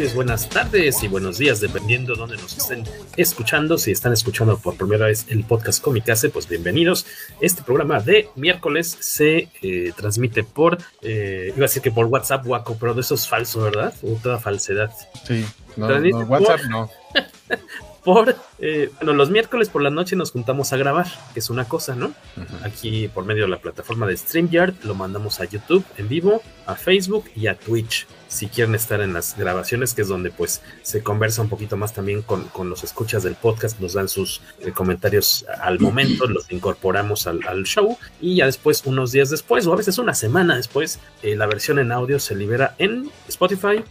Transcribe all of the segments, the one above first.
Noches, buenas tardes y buenos días, dependiendo de dónde nos estén escuchando. Si están escuchando por primera vez el podcast Comicase, pues bienvenidos. Este programa de miércoles se eh, transmite por, eh, iba a decir que por WhatsApp, Waco, pero de eso es falso, ¿verdad? O toda falsedad. Sí, no, no WhatsApp no. por, eh, bueno, los miércoles por la noche nos juntamos a grabar, que es una cosa, ¿no? Uh -huh. Aquí por medio de la plataforma de StreamYard lo mandamos a YouTube en vivo, a Facebook y a Twitch. Si quieren estar en las grabaciones, que es donde pues se conversa un poquito más también con, con los escuchas del podcast, nos dan sus eh, comentarios al momento, los incorporamos al, al, show y ya después, unos días después, o a veces una semana después, eh, la versión en audio se libera en Spotify,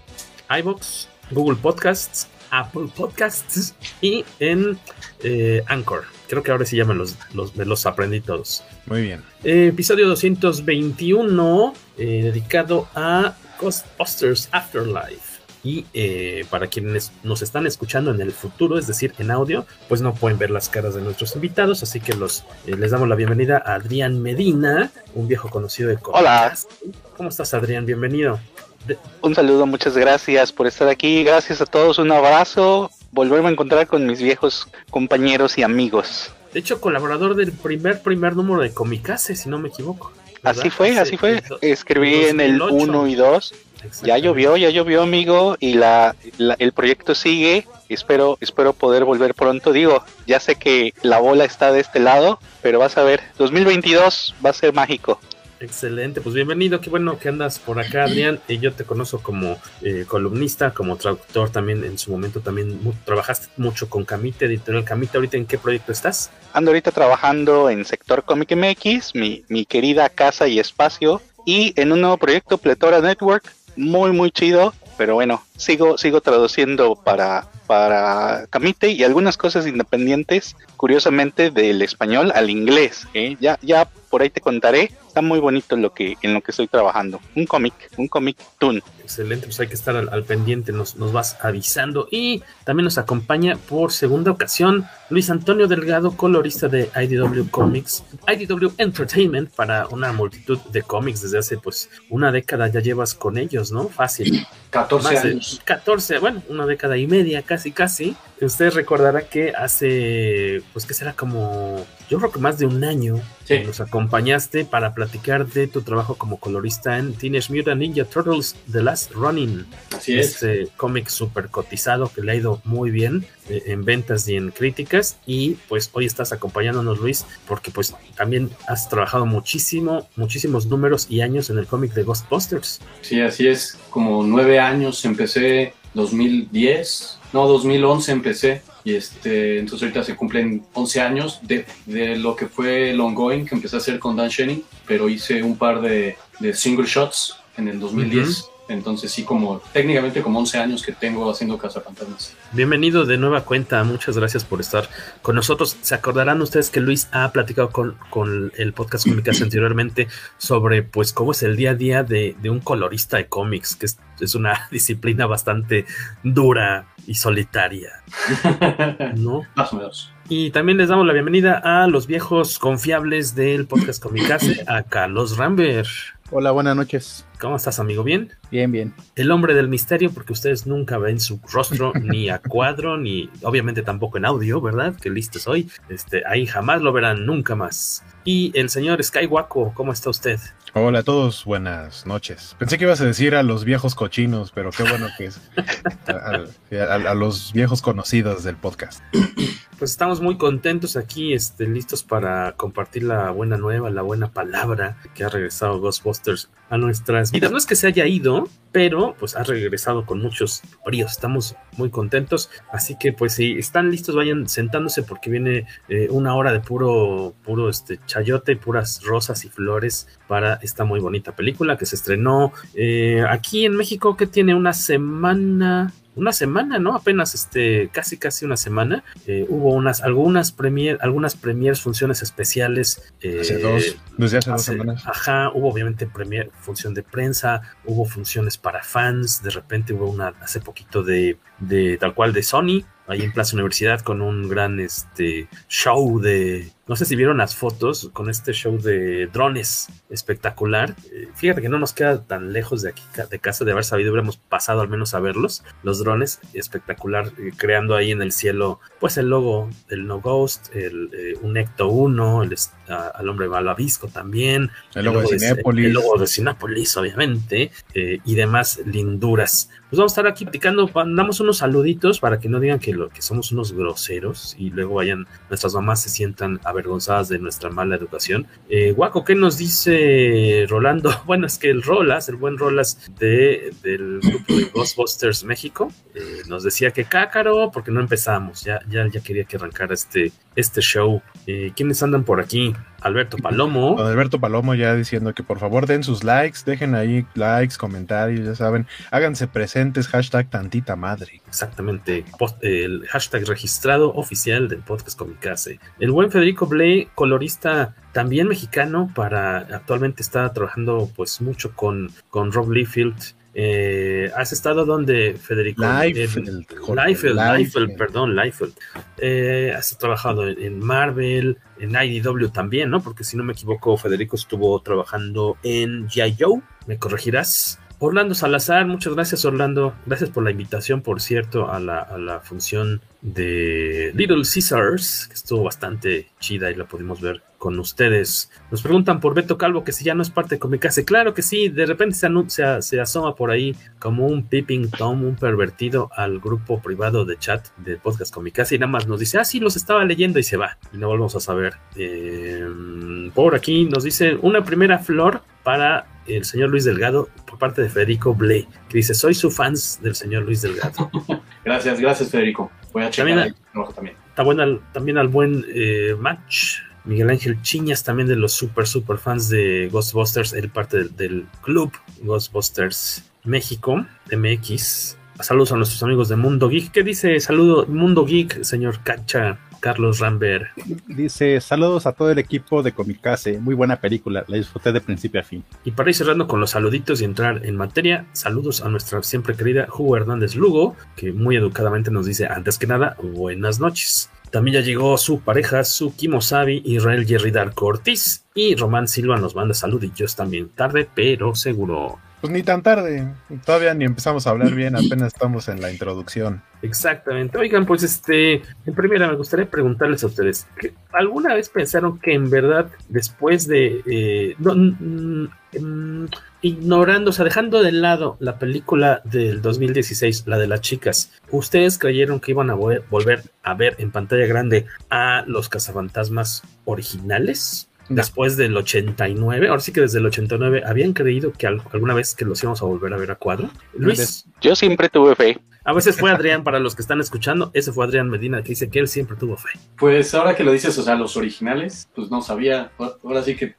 iBox, Google Podcasts, Apple Podcasts y en eh, Anchor. Creo que ahora sí llaman los, los, me los aprendí todos. Muy bien. Eh, episodio 221 eh, dedicado a Ghostbusters Afterlife. Y eh, para quienes nos están escuchando en el futuro, es decir, en audio, pues no pueden ver las caras de nuestros invitados, así que los eh, les damos la bienvenida a Adrián Medina, un viejo conocido de Podcast. Hola. ¿Cómo estás, Adrián? Bienvenido. Un saludo, muchas gracias por estar aquí, gracias a todos, un abrazo, volverme a encontrar con mis viejos compañeros y amigos. De hecho, colaborador del primer primer número de Comicase, si no me equivoco. ¿verdad? Así fue, así fue. Escribí en el 1 y 2. Ya llovió, ya llovió, amigo, y la, la, el proyecto sigue. Espero, espero poder volver pronto. Digo, ya sé que la bola está de este lado, pero vas a ver, 2022 va a ser mágico. Excelente, pues bienvenido, qué bueno que andas por acá, Adrián. Y yo te conozco como eh, columnista, como traductor también. En su momento también trabajaste mucho con Camite, Editorial Camite. ¿Ahorita en qué proyecto estás? Ando ahorita trabajando en Sector Comic MX, mi, mi querida casa y espacio, y en un nuevo proyecto, Pletora Network, muy, muy chido. Pero bueno, sigo, sigo traduciendo para, para Camite y algunas cosas independientes, curiosamente, del español al inglés. ¿eh? Ya, ya por ahí te contaré. Está muy bonito lo que, en lo que estoy trabajando. Un cómic, un cómic toon. Excelente, pues hay que estar al, al pendiente, nos, nos, vas avisando. Y también nos acompaña por segunda ocasión Luis Antonio Delgado, colorista de IDW Comics, IDW Entertainment, para una multitud de cómics desde hace pues una década ya llevas con ellos, ¿no? Fácil. 14 años. 14, bueno, una década y media, casi, casi. Usted recordará que hace, pues que será como, yo creo que más de un año, sí. nos acompañaste para platicar de tu trabajo como colorista en Teenage Mutant Ninja Turtles The Last Running. Así es. Este cómic súper cotizado que le ha ido muy bien eh, en ventas y en críticas. Y pues hoy estás acompañándonos, Luis, porque pues también has trabajado muchísimo, muchísimos números y años en el cómic de Ghostbusters. Sí, así es. Como nueve años empecé 2010, no, 2011 empecé. Y este, entonces ahorita se cumplen 11 años de, de lo que fue el ongoing que empecé a hacer con Dan Shenning, pero hice un par de, de single shots en el 2010. Uh -huh. Entonces sí, como técnicamente como 11 años que tengo haciendo Cazafantasmas. Bienvenido de nueva cuenta, muchas gracias por estar con nosotros. Se acordarán ustedes que Luis ha platicado con, con el podcast Comics anteriormente sobre pues cómo es el día a día de, de un colorista de cómics, que es, es, una disciplina bastante dura y solitaria. ¿No? Más o menos. Y también les damos la bienvenida a los viejos confiables del podcast Comicase, a Carlos Rambert. Hola, buenas noches. ¿Cómo estás, amigo? ¿Bien? Bien, bien. El hombre del misterio, porque ustedes nunca ven su rostro ni a cuadro, ni obviamente tampoco en audio, ¿verdad? Que listo soy. Este, ahí jamás lo verán, nunca más. Y el señor Skywako, ¿cómo está usted? Hola a todos, buenas noches. Pensé que ibas a decir a los viejos cochinos, pero qué bueno que es a, a, a los viejos conocidos del podcast. Pues estamos muy contentos aquí, este, listos para compartir la buena nueva, la buena palabra que ha regresado Ghostbusters a nuestras vidas. No es que se haya ido, pero pues ha regresado con muchos bríos. Estamos muy contentos. Así que pues si están listos, vayan sentándose porque viene eh, una hora de puro, puro este chayote, puras rosas y flores para esta muy bonita película que se estrenó eh, aquí en México, que tiene una semana una semana, ¿no? Apenas este, casi casi una semana. Eh, hubo unas, algunas premier, algunas premiers, funciones especiales. Eh, hace dos, desde hace, hace, dos semanas. Ajá, hubo obviamente premier, función de prensa, hubo funciones para fans, de repente hubo una hace poquito de, de tal cual de Sony, ahí en Plaza Universidad con un gran este show de no sé si vieron las fotos con este show de drones espectacular. Eh, fíjate que no nos queda tan lejos de aquí de casa de haber sabido, hubiéramos pasado al menos a verlos. Los drones espectacular, eh, creando ahí en el cielo, pues el logo del No Ghost, el, eh, un Ecto 1, el, a, al hombre malabisco también, el logo, el logo de Cinépolis, el logo de Cinépolis, obviamente, y demás linduras. Pues vamos a estar aquí platicando, damos unos saluditos para que no digan que, lo, que somos unos groseros y luego vayan, nuestras mamás se sientan avergonzadas de nuestra mala educación. Eh, Guaco, ¿qué nos dice Rolando? Bueno, es que el Rolas, el buen Rolas de, del grupo de Ghostbusters México, eh, nos decía que cácaro, porque no empezamos, ya, ya, ya quería que arrancara este, este show. Eh, ¿Quiénes andan por aquí? Alberto Palomo. Alberto Palomo ya diciendo que por favor den sus likes, dejen ahí likes, comentarios, ya saben, háganse presentes, hashtag tantita madre. Exactamente, post, el hashtag registrado oficial del podcast Comicase. El buen Federico Blay, colorista también mexicano, para actualmente está trabajando pues mucho con, con Rob Liefeld eh, ¿Has estado donde, Federico? Liefeld. Liefeld, Liefeld, perdón, Liefeld. Eh, has trabajado en, Marvel, en IDW también, ¿no? Porque si no me equivoco, Federico estuvo trabajando en G.I. ¿Me corregirás? Orlando Salazar, muchas gracias Orlando, gracias por la invitación, por cierto, a la, a la función de Little Caesars, que estuvo bastante chida y la pudimos ver con ustedes. Nos preguntan por Beto Calvo que si ya no es parte de Comicase. Claro que sí, de repente se, asoma por ahí como un peeping tom, un pervertido al grupo privado de chat del podcast Comicase y nada más nos dice, ah, sí, los estaba leyendo y se va. Y no volvemos a saber. Eh, por aquí nos dice una primera flor para el señor Luis Delgado por parte de Federico Blay, que dice, soy su fans del señor Luis Delgado. gracias, gracias Federico. Voy a checar también, también. Está bueno también al buen eh, match. Miguel Ángel Chiñas, también de los super, super fans de Ghostbusters, él parte del, del club Ghostbusters México, MX. Saludos a nuestros amigos de Mundo Geek. ¿Qué dice? Saludo, Mundo Geek, señor Cacha. Carlos Rambert. Dice, saludos a todo el equipo de Comicase, muy buena película, la disfruté de principio a fin. Y para ir cerrando con los saluditos y entrar en materia, saludos a nuestra siempre querida Hugo Hernández Lugo, que muy educadamente nos dice, antes que nada, buenas noches. También ya llegó su pareja, su Kimosabi, Israel Jerry Darko Ortiz, y Román Silva nos manda saluditos también tarde, pero seguro. Pues ni tan tarde, todavía ni empezamos a hablar bien, apenas estamos en la introducción. Exactamente. Oigan, pues este, en primera me gustaría preguntarles a ustedes, ¿alguna vez pensaron que en verdad después de, eh, no, mm, ignorando, o sea, dejando de lado la película del 2016, la de las chicas, ¿ustedes creyeron que iban a volver a ver en pantalla grande a los cazafantasmas originales? Después del 89, ahora sí que desde el 89, ¿habían creído que alguna vez que los íbamos a volver a ver a cuadro? Luis. Yo siempre tuve fe. A veces fue Adrián, para los que están escuchando, ese fue Adrián Medina que dice que él siempre tuvo fe. Pues ahora que lo dices, o sea, los originales, pues no sabía. Ahora sí que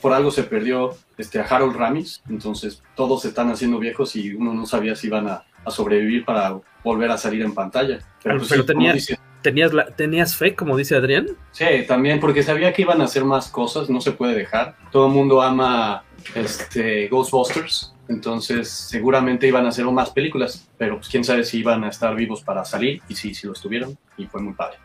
por, algo se perdió este, a Harold Ramis, entonces todos se están haciendo viejos y uno no sabía si iban a, a sobrevivir para volver a salir en pantalla. Pero, pues, pero sí, como tenías, la, tenías fe, como dice Adrián. Sí, también porque sabía que iban a hacer más cosas, no se puede dejar. Todo el mundo ama este, Ghostbusters, entonces seguramente iban a hacer más películas, pero pues quién sabe si iban a estar vivos para salir y sí, sí lo estuvieron y fue muy padre.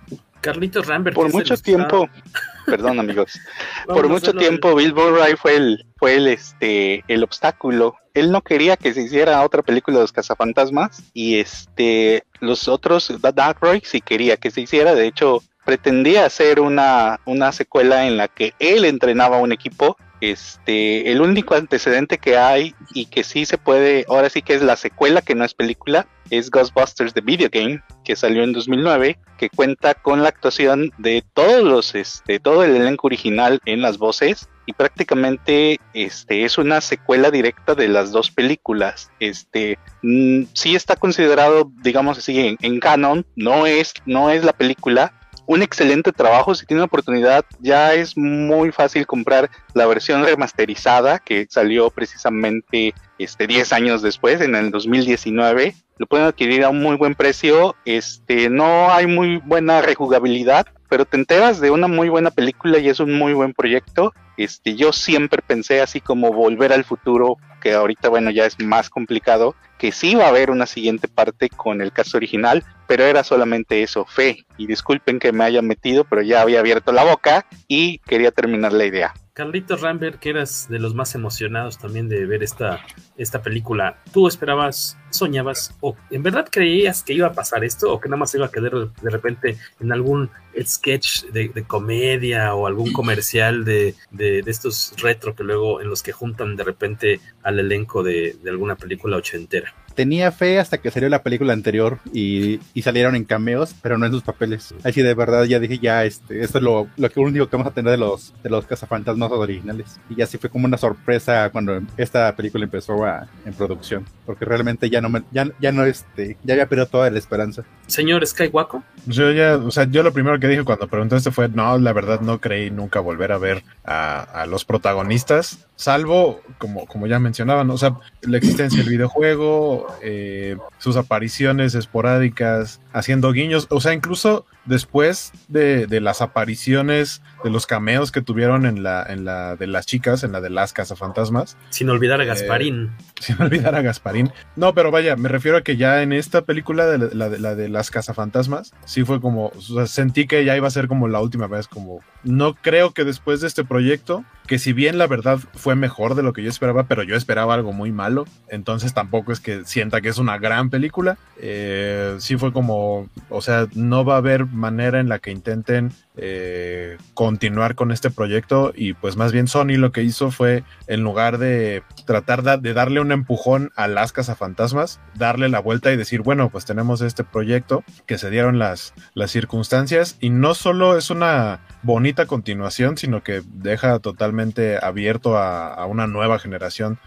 Carlitos Rambert. Por mucho tiempo, perdón amigos, por mucho tiempo Bill Murray fue el, fue el, este, el obstáculo. Él no quería que se hiciera otra película de los cazafantasmas y este, los otros, Dan Aykroyd sí quería que se hiciera. De hecho, pretendía hacer una, una secuela en la que él entrenaba a un equipo. Este, el único antecedente que hay y que sí se puede, ahora sí que es la secuela que no es película, es Ghostbusters The Video Game, que salió en 2009, que cuenta con la actuación de todos los, este, todo el elenco original en las voces y prácticamente este es una secuela directa de las dos películas. Este mm, sí está considerado, digamos así, en, en canon, no es, no es la película. Un excelente trabajo, si tiene oportunidad, ya es muy fácil comprar la versión remasterizada que salió precisamente este 10 años después, en el 2019. Lo pueden adquirir a un muy buen precio. Este, no hay muy buena rejugabilidad, pero te enteras de una muy buena película y es un muy buen proyecto. Este, yo siempre pensé así como volver al futuro, que ahorita bueno ya es más complicado, que sí va a haber una siguiente parte con el caso original, pero era solamente eso, fe. Y disculpen que me haya metido, pero ya había abierto la boca y quería terminar la idea. Carlitos Rambert, que eras de los más emocionados también de ver esta, esta película, ¿tú esperabas, soñabas o en verdad creías que iba a pasar esto o que nada más iba a quedar de repente en algún sketch de, comedia o algún comercial de, de, de, estos retro que luego en los que juntan de repente al elenco de, de alguna película ochentera? Tenía fe hasta que salió la película anterior y, y, salieron en cameos, pero no en sus papeles. Así de verdad ya dije, ya, este, esto es lo, lo único que vamos a tener de los, de los cazafantasmas originales. Y así fue como una sorpresa cuando esta película empezó a, en producción, porque realmente ya no me, ya, ya no, este, ya había perdido toda la esperanza. Señor Skywalker. Yo ya, o sea, yo lo primero que dije cuando preguntaste fue, no, la verdad no creí nunca volver a ver a, a los protagonistas, salvo, como, como ya mencionaban, o sea, la existencia del videojuego, eh, sus apariciones esporádicas, haciendo guiños, o sea, incluso después de, de, las apariciones de los cameos que tuvieron en la, en la de las chicas, en la de las cazafantasmas. Sin olvidar a Gasparín. Eh, sin olvidar a Gasparín. No, pero vaya, me refiero a que ya en esta película de la de, la de las cazafantasmas, sí fue como, o sea, sentí que ya iba a ser como la última vez, como, no creo que después de este proyecto, que si bien la verdad fue mejor de lo que yo esperaba, pero yo esperaba algo muy malo, entonces tampoco es que sienta que es una gran película, eh, sí fue como, o sea, no va a haber manera en la que intenten eh, continuar con este proyecto y pues más bien Sony lo que hizo fue en lugar de tratar de, darle un empujón a las cazafantasmas, darle la vuelta y decir, bueno, pues tenemos este proyecto que se dieron las, las circunstancias. Y no solo es una bonita continuación, sino que deja totalmente abierto a una nueva generación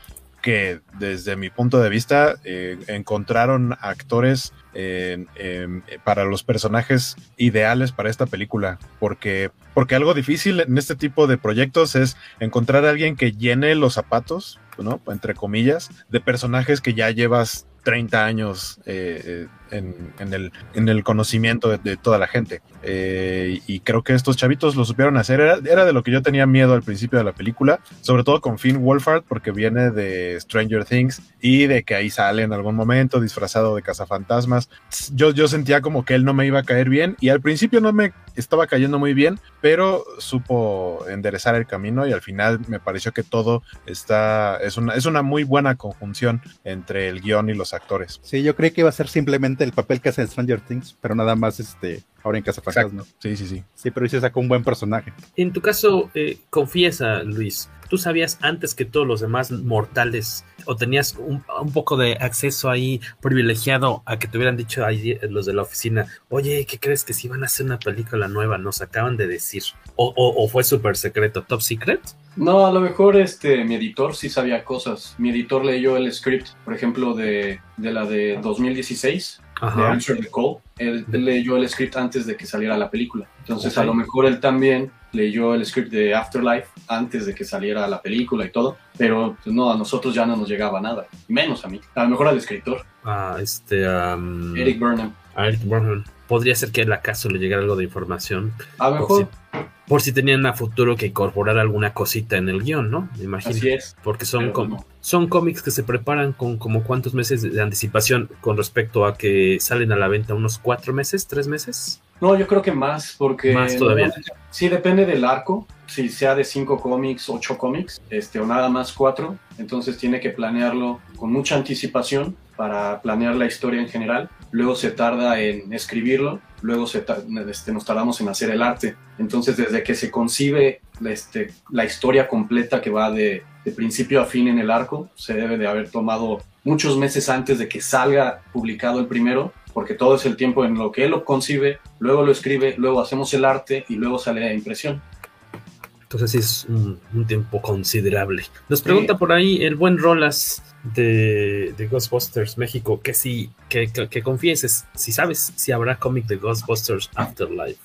que desde mi punto de vista eh, encontraron actores eh, eh, para los personajes ideales para esta película. Porque porque algo difícil en este tipo de proyectos es encontrar a alguien que llene los zapatos no entre comillas de personajes que ya llevas 30 años en, el, en, el, conocimiento de, toda la gente. Eh, y creo que estos chavitos lo supieron hacer. Era, era, de lo que yo tenía miedo al principio de la película, sobre todo con Finn Wolfhard, porque viene de Stranger Things y de que ahí sale en algún momento disfrazado de cazafantasmas. Yo, yo sentía como que él no me iba a caer bien y al principio no me estaba cayendo muy bien, pero supo enderezar el camino y al final me pareció que todo está, es una, es una muy buena conjunción entre el guion y los actores. Sí, yo creí que iba a ser simplemente el papel que hace en Stranger Things, pero nada más este ahora en Casa Fantasma. Sí, sí, sí. Sí, pero se sacó un buen personaje. En tu caso, eh, confiesa, Luis, ¿tú sabías antes que todos los demás mortales o tenías un, un, poco de acceso ahí privilegiado a que te hubieran dicho ahí los de la oficina, oye, ¿qué crees que si van a hacer una película nueva? Nos acaban de decir. O, o, o fue súper secreto, top secret. No, a lo mejor este, mi editor sí sabía cosas. Mi editor leyó el script, por ejemplo, de, de la de 2016, de Answer the Call. Él, él, leyó el script antes de que saliera la película. Entonces, okay. a lo mejor él también leyó el script de Afterlife antes de que saliera la película y todo, pero pues, no, a nosotros ya no nos llegaba nada, menos a mí, a lo mejor al escritor. Ah, este... Um, Eric Burnham. Eric Burnham. Podría ser que él acaso le llegara algo de información. A lo mejor... Por si, por si tenían a futuro que incorporar alguna cosita en el guion, ¿no? Me imagino. Así es. Porque son, com no. son cómics que se preparan con como cuántos meses de anticipación con respecto a que salen a la venta unos cuatro meses, tres meses. No, yo creo que más, porque... Más todavía. Sí, depende del arco, si sea de cinco cómics, ocho cómics, este, o nada más cuatro, entonces tiene que planearlo con mucha anticipación para planear la historia en general, luego se tarda en escribirlo, luego se este, nos tardamos en hacer el arte, entonces desde que se concibe este, la historia completa que va de, de principio a fin en el arco, se debe de haber tomado muchos meses antes de que salga publicado el primero porque todo es el tiempo en lo que él lo concibe, luego lo escribe, luego hacemos el arte y luego sale la impresión. Entonces sí es un, un tiempo considerable. Nos pregunta sí. por ahí el buen Rolas de, de Ghostbusters México que si que, que, que, confieses si sabes si habrá cómic de Ghostbusters Afterlife.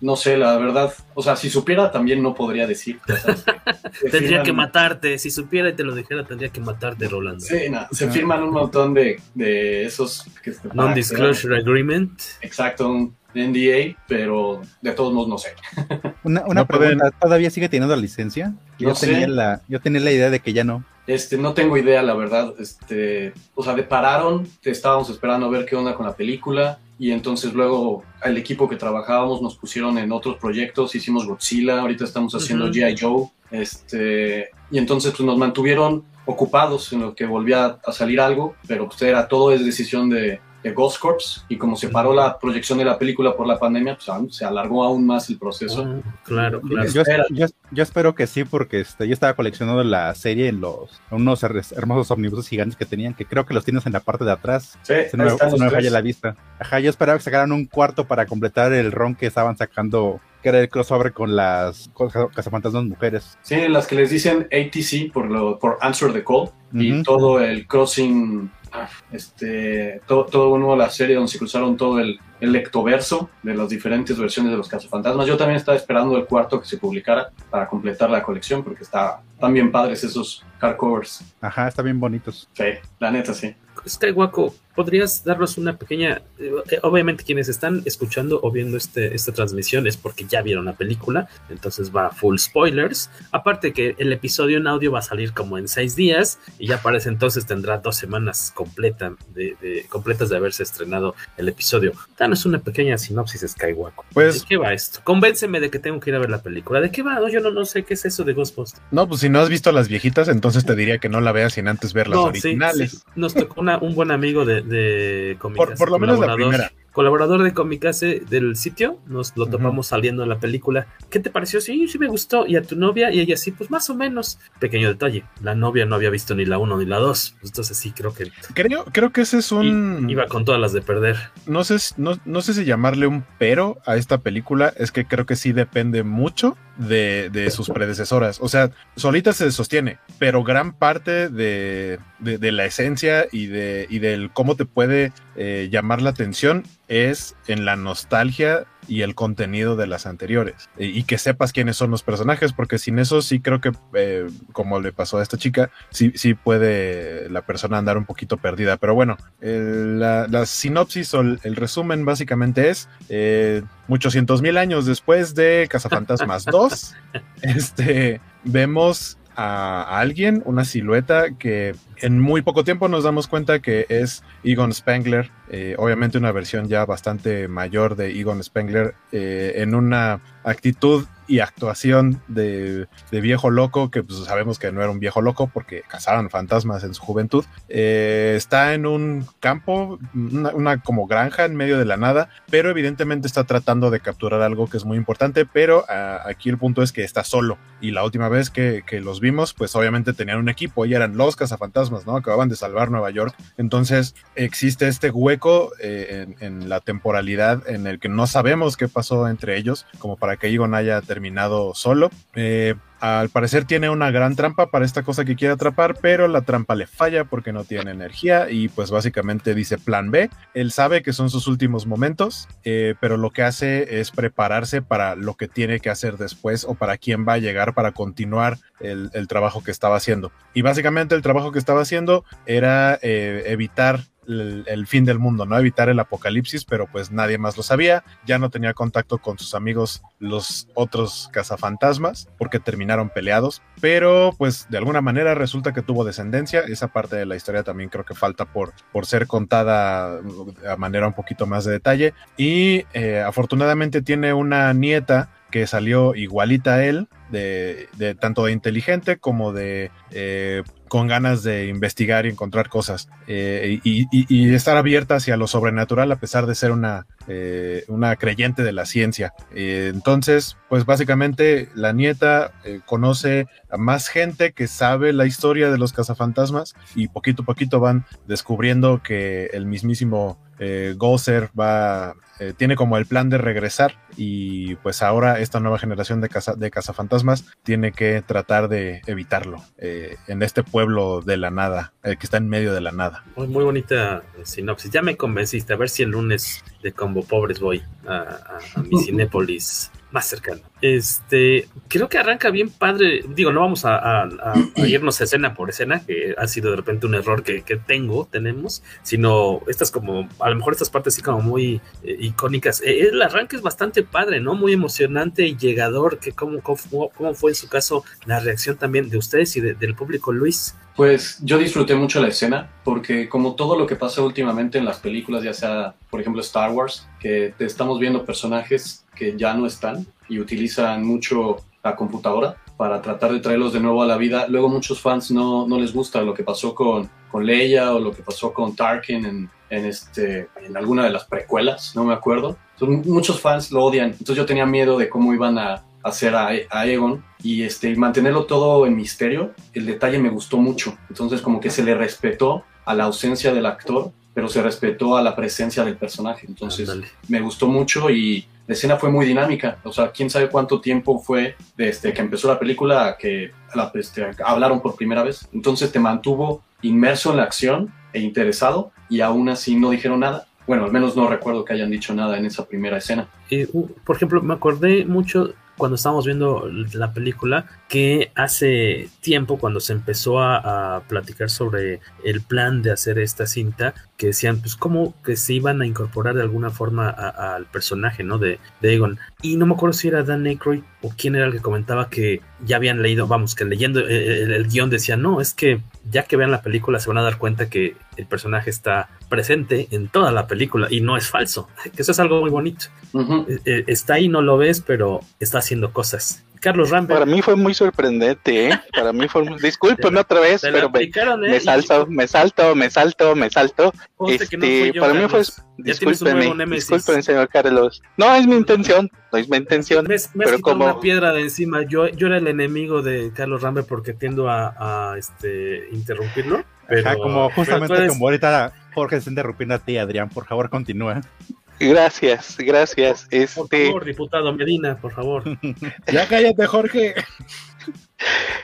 No sé, la verdad. O sea, si supiera también no podría decir. tendría firman... que matarte. Si supiera y te lo dijera, tendría que matarte, Rolando. Sí, no, se firman un montón de, de esos. Non-disclosure agreement. Exacto, un NDA, pero de todos modos no sé. Una, una no pregunta, pueden... ¿todavía sigue teniendo la licencia? Yo, no tenía la, yo tenía la idea de que ya no. Este, no tengo idea, la verdad. Este, o sea, de pararon, estábamos esperando a ver qué onda con la película y entonces luego al equipo que trabajábamos nos pusieron en otros proyectos, hicimos Godzilla, ahorita estamos haciendo uh -huh. G.I. Joe, este, y entonces pues nos mantuvieron ocupados en lo que volvía a salir algo, pero pues era todo es decisión de, de Ghost Corps y como se paró la proyección de la película por la pandemia, pues se alargó aún más el proceso. Uh, claro, claro. Yo, yo, yo, espero que sí, porque este, yo estaba coleccionando la serie en los unos hermosos omnibuses gigantes que tenían, que creo que los tienes en la parte de atrás. Sí, se no, se me falla la vista. Ajá, yo esperaba que sacaran un cuarto para completar el ron que estaban sacando que era el crossover con las cazafantasmas mujeres. Sí, las que les dicen ATC por, lo, por Answer the Call uh -huh. y todo el crossing este, todo, todo uno la serie donde se cruzaron todo el, el lectoverso de las diferentes versiones de los cazafantasmas. Yo también estaba esperando el cuarto que se publicara para completar la colección porque está, están bien padres esos hardcovers. Ajá, están bien bonitos. Sí, la neta sí. Skywaco, ¿podrías darnos una pequeña... Eh, obviamente quienes están escuchando o viendo este, esta transmisión es porque ya vieron la película, entonces va full spoilers. Aparte que el episodio en audio va a salir como en seis días y ya para ese entonces tendrá dos semanas completa de, de, completas de haberse estrenado el episodio. Danos una pequeña sinopsis, Skywaco. Pues, ¿De qué va esto? Convénceme de que tengo que ir a ver la película. ¿De qué va? No, yo no, no sé qué es eso de Ghostbusters. No, pues si no has visto las viejitas, entonces te diría que no la veas sin antes ver las no, originales. Sí, sí. Nos tocó una, un buen amigo de, de por, por, lo menos la primera. Colaborador de Comicase del sitio, nos lo topamos uh -huh. saliendo en la película. ¿Qué te pareció? Sí, sí me gustó. Y a tu novia, y ella sí, pues más o menos. Pequeño detalle, la novia no había visto ni la 1 ni la 2. Pues entonces sí, creo que. Creo, creo que ese es un. Iba con todas las de perder. No sé, no, no sé si llamarle un pero a esta película. Es que creo que sí depende mucho de, de, sus predecesoras. O sea, solita se sostiene, pero gran parte de, de, de la esencia y, de, y del cómo te puede eh, llamar la atención es en la nostalgia y el contenido de las anteriores. Y que sepas quiénes son los personajes porque sin eso sí creo que eh, como le pasó a esta chica sí, sí puede la persona andar un poquito perdida. Pero bueno el, la, la, sinopsis o el, el, resumen básicamente es eh, muchos cientos mil años después de Cazafantasmas 2 este vemos a alguien, una silueta que en muy poco tiempo nos damos cuenta que es Egon Spengler, eh, obviamente una versión ya bastante mayor de Egon Spengler, eh, en una actitud y actuación de, de, viejo loco, que pues sabemos que no era un viejo loco porque cazaban fantasmas en su juventud. Eh, está en un campo, una, como granja en medio de la nada, pero evidentemente está tratando de capturar algo que es muy importante, pero uh, aquí el punto es que está solo. Y la última vez que, que, los vimos, pues obviamente tenían un equipo y eran los cazafantasmas, ¿no? Acababan de salvar Nueva York. Entonces existe este hueco eh, en, en, la temporalidad en el que no sabemos qué pasó entre ellos, como para que Egon haya solo. Eh, al parecer tiene una gran trampa para esta cosa que quiere atrapar, pero la trampa le falla porque no tiene energía y pues básicamente dice plan B. Él sabe que son sus últimos momentos, eh, pero lo que hace es prepararse para lo que tiene que hacer después o para quién va a llegar para continuar el, el trabajo que estaba haciendo. Y básicamente el trabajo que estaba haciendo era eh, evitar el, fin del mundo, ¿no? Evitar el apocalipsis, pero pues nadie más lo sabía, ya no tenía contacto con sus amigos los otros cazafantasmas, porque terminaron peleados, pero pues de alguna manera resulta que tuvo descendencia, esa parte de la historia también creo que falta por, por ser contada a manera un poquito más de detalle, y eh, afortunadamente tiene una nieta que salió igualita a él, de, de, tanto de inteligente como de eh, con ganas de investigar y encontrar cosas eh, y, estar abierta hacia lo sobrenatural a pesar de ser una, eh, una creyente de la ciencia. Eh, entonces, pues básicamente la nieta conoce a más gente que sabe la historia de los cazafantasmas y poquito a poquito van descubriendo que el mismísimo eh, va, tiene como el plan de regresar y pues ahora esta nueva generación de, de cazafantasmas tiene que tratar de evitarlo en este pueblo de la nada, que está en medio de la nada. Muy, muy bonita sinopsis, ya me convenciste, a ver si el lunes de Combo Pobres voy a, a, a mi Cinépolis más cercano. Este, creo que arranca bien padre. Digo, no vamos a, a, a, irnos escena por escena, que ha sido de repente un error que, que, tengo, tenemos, sino estas como, a lo mejor estas partes así como muy eh, icónicas. Eh, el arranque es bastante padre, ¿no? Muy emocionante y llegador. Que cómo, cómo, ¿Cómo fue en su caso la reacción también de ustedes y de, del público, Luis? Pues yo disfruté mucho la escena porque como todo lo que pasa últimamente en las películas, ya sea por ejemplo Star Wars, que estamos viendo personajes que ya no están y utilizan mucho la computadora para tratar de traerlos de nuevo a la vida. Luego muchos fans no, no les gusta lo que pasó con, con Leia o lo que pasó con Tarkin en, en, este, en alguna de las precuelas, no me acuerdo. Entonces, muchos fans lo odian, entonces yo tenía miedo de cómo iban a hacer a, a Egon y este, mantenerlo todo en misterio, el detalle me gustó mucho. Entonces como que se le respetó a la ausencia del actor, pero se respetó a la presencia del personaje. Entonces Andale. me gustó mucho y la escena fue muy dinámica. O sea, quién sabe cuánto tiempo fue desde que empezó la película a que la, este, hablaron por primera vez. Entonces te mantuvo inmerso en la acción e interesado y aún así no dijeron nada. Bueno, al menos no recuerdo que hayan dicho nada en esa primera escena. Eh, por ejemplo, me acordé mucho cuando estábamos viendo la película que hace tiempo cuando se empezó a, platicar sobre el plan de hacer esta cinta que decían pues cómo que se iban a incorporar de alguna forma al personaje no de, de, Egon y no me acuerdo si era Dan Aykroyd o quién era el que comentaba que ya habían leído vamos que leyendo el, el guion decía no es que ya que vean la película se van a dar cuenta que el personaje está presente en toda la película y no es falso que eso es algo muy bonito uh -huh. está ahí no lo ves pero está haciendo cosas Carlos Rambert. Para mí fue muy sorprendente, ¿eh? Para mí fue muy... Discúlpeme otra vez, pero me, ¿eh? me, salto, me salto, me salto, me salto. Este, no yo, para mí fue... Discúlpeme, discúlpeme, señor Carlos. No es mi intención, no es mi intención. Me, me pero como... una piedra de encima. Yo, yo era el enemigo de Carlos Rambert porque tiendo a, a este, interrumpirlo. Pero, Ajá, como justamente eres... como ahorita Jorge está interrumpiendo a ti, Adrián. Por favor, continúa. Gracias, gracias. Este... Por favor, diputado Medina, por favor. ya cállate, Jorge.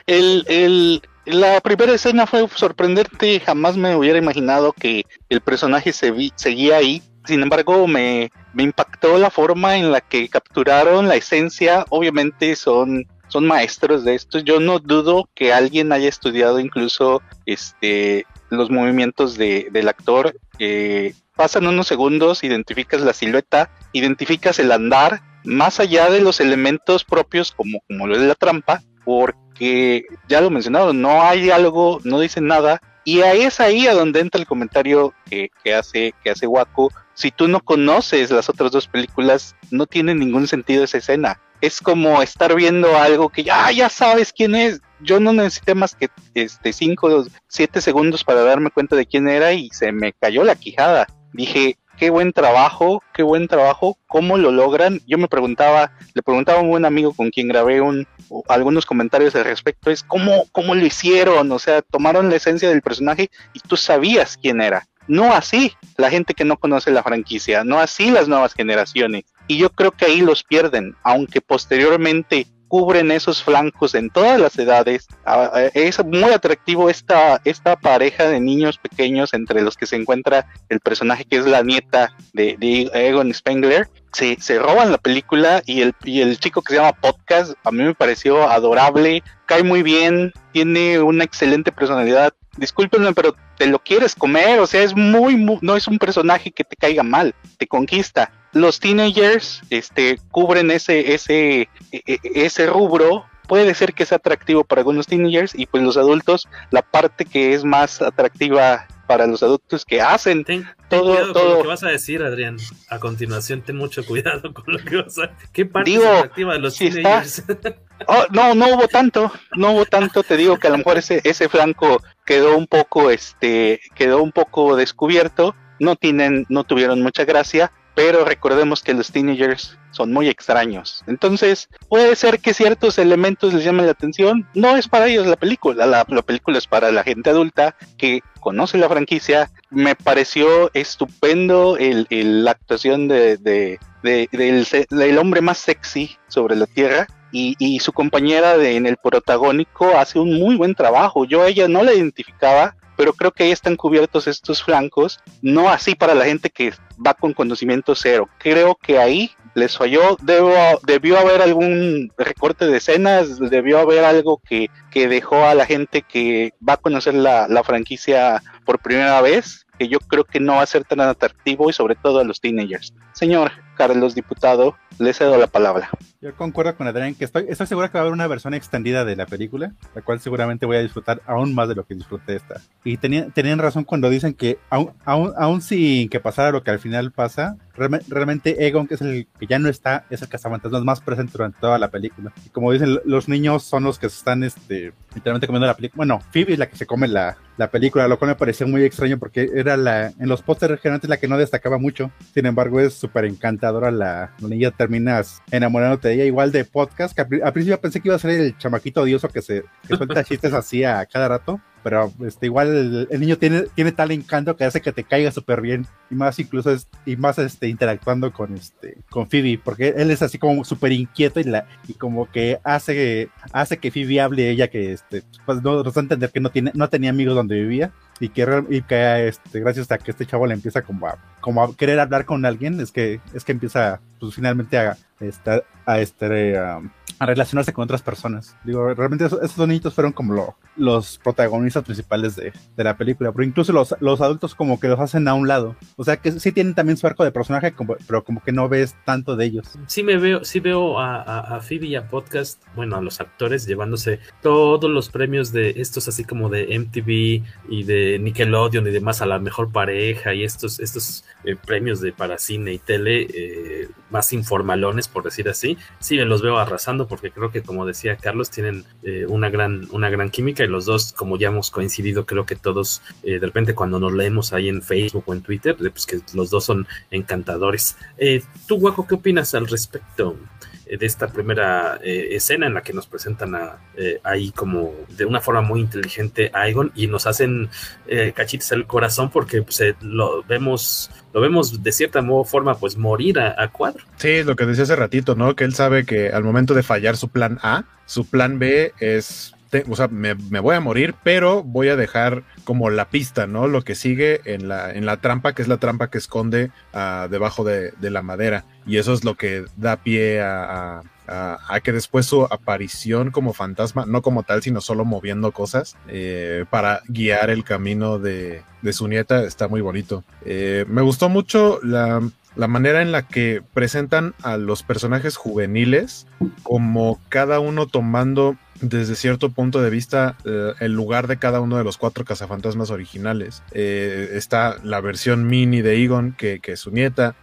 El, el, la primera escena fue sorprendente. Jamás me hubiera imaginado que el personaje se vi, seguía ahí. Sin embargo, me, me impactó la forma en la que capturaron la esencia. Obviamente son son maestros de esto. Yo no dudo que alguien haya estudiado incluso este los movimientos de, del actor. Eh, pasan unos segundos, identificas la silueta, identificas el andar, más allá de los elementos propios como, como lo de la trampa, porque ya lo mencionado, no hay algo, no dicen nada, y ahí es ahí a donde entra el comentario que, que hace, que hace Waku. Si tú no conoces las otras dos películas, no tiene ningún sentido esa escena. Es como estar viendo algo que ya, ya sabes quién es. Yo no necesité más que este 5 o 7 segundos para darme cuenta de quién era y se me cayó la quijada dije, qué buen trabajo, qué buen trabajo, cómo lo logran. Yo me preguntaba, le preguntaba a un buen amigo con quien grabé un, algunos comentarios al respecto, es cómo, cómo lo hicieron, o sea, tomaron la esencia del personaje y tú sabías quién era. No así la gente que no conoce la franquicia, no así las nuevas generaciones. Y yo creo que ahí los pierden, aunque posteriormente cubren esos flancos en todas las edades. Ah, eh, es muy atractivo esta, esta pareja de niños pequeños entre los que se encuentra el personaje que es la nieta de, Egon Spengler. Se, se, roban la película y el, y el chico que se llama Podcast a mí me pareció adorable, cae muy bien, tiene una excelente personalidad. Discúlpenme, pero te lo quieres comer, o sea, es muy, muy, no es un personaje que te caiga mal, te conquista. Los teenagers este, cubren ese, ese, e, e, ese rubro puede ser que sea atractivo para algunos teenagers y pues los adultos, la parte que es más atractiva para los adultos que hacen ten, todo, todo. Con lo que vas a decir, Adrián. A continuación, ten mucho cuidado con lo que vas a. ¿Qué parte Digo, es atractiva de los si teenagers? Está... Oh, no, no hubo tanto, no hubo tanto. Te digo que a lo mejor ese ese flanco quedó un poco, este, quedó un poco descubierto. No tienen, no tuvieron mucha gracia, pero recordemos que los teenagers son muy extraños. Entonces, puede ser que ciertos elementos les llamen la atención. No es para ellos la película, la, la, película es para la gente adulta que conoce la franquicia. Me pareció estupendo el, el la actuación de, de, de, del hombre más sexy sobre la Tierra. Y, su compañera en el protagónico hace un muy buen trabajo. Yo a ella no la identificaba, pero creo que ahí están cubiertos estos flancos, no así para la gente que va con conocimiento cero. Creo que ahí les falló, Debo, debió haber algún recorte de escenas, debió haber algo que, que dejó a la gente que va a conocer la, la franquicia por primera vez, que yo creo que no va a ser tan atractivo y sobre todo a los teenagers. Señor Carlos Diputado, le cedo la palabra. Yo concuerdo con Adrián que estoy, estoy seguro que va a haber una versión extendida de la película, la cual seguramente voy a disfrutar aún más de lo que disfruté esta. Y tenían, tenían razón cuando dicen que aún, aún, aún sin que pasara lo que al final pasa, real, realmente Egon, que es el que ya no está, es el cazafantasmas más presente durante toda la película. Y como dicen, los niños son los que están este, literalmente comiendo la película. Bueno, Phoebe es la que se come la, la película, lo cual me pareció muy extraño porque era la, en los pósteres generalmente la que no destacaba mucho. Sin embargo, es súper encantadora la, la niña, terminas enamorándote de ella, igual de podcast, que al, al, principio pensé que iba a ser el chamaquito odioso que se que suelta chistes así a cada rato, pero este, igual el, niño tiene, tiene tal encanto que hace que te caiga súper bien y más incluso y más este, interactuando con este con Phoebe porque él es así como súper inquieto y, la, y como que hace, hace que Phoebe hable ella que este, pues no nos da a entender que no, tiene, no tenía amigos donde vivía y que, y que este, gracias a que este chavo le empieza como a, como a querer hablar con alguien es que es que empieza pues finalmente a, estar a este a relacionarse con otras personas. Digo, realmente esos, esos niñitos fueron como lo, los protagonistas principales de, de, la película, pero incluso los, los adultos como que los hacen a un lado. O sea que sí tienen también su arco de personaje, pero como que no ves tanto de ellos. Sí me veo, sí veo a, a, a Phoebe y a Podcast, bueno, a los actores llevándose todos los premios de estos así como de MTV y de Nickelodeon y demás a la mejor pareja y estos, estos eh, premios de para cine y tele eh, más informalones, por decir así. Sí los veo arrasando porque creo que como decía Carlos tienen eh, una gran una gran química y los dos como ya hemos coincidido creo que todos eh, de repente cuando nos leemos ahí en Facebook o en Twitter pues que los dos son encantadores eh, tú Guaco qué opinas al respecto de esta primera eh, escena en la que nos presentan a, eh, ahí como de una forma muy inteligente a Egon y nos hacen eh, cachitos el corazón porque pues, lo vemos lo vemos de cierta forma pues morir a, a, cuadro. Sí, lo que decía hace ratito, ¿no? Que él sabe que al momento de fallar su plan A, su plan B es o sea, me, voy a morir, pero voy a dejar como la pista, ¿no? Lo que sigue en la, en la trampa, que es la trampa que esconde uh, debajo de, de, la madera. Y eso es lo que da pie a, a, que después su aparición como fantasma, no como tal, sino solo moviendo cosas eh, para guiar el camino de, de, su nieta, está muy bonito. Eh, me gustó mucho la, la, manera en la que presentan a los personajes juveniles, como cada uno tomando desde cierto punto de vista eh, el lugar de cada uno de los cuatro cazafantasmas originales. Eh, está la versión mini de Egon, que, que es su nieta,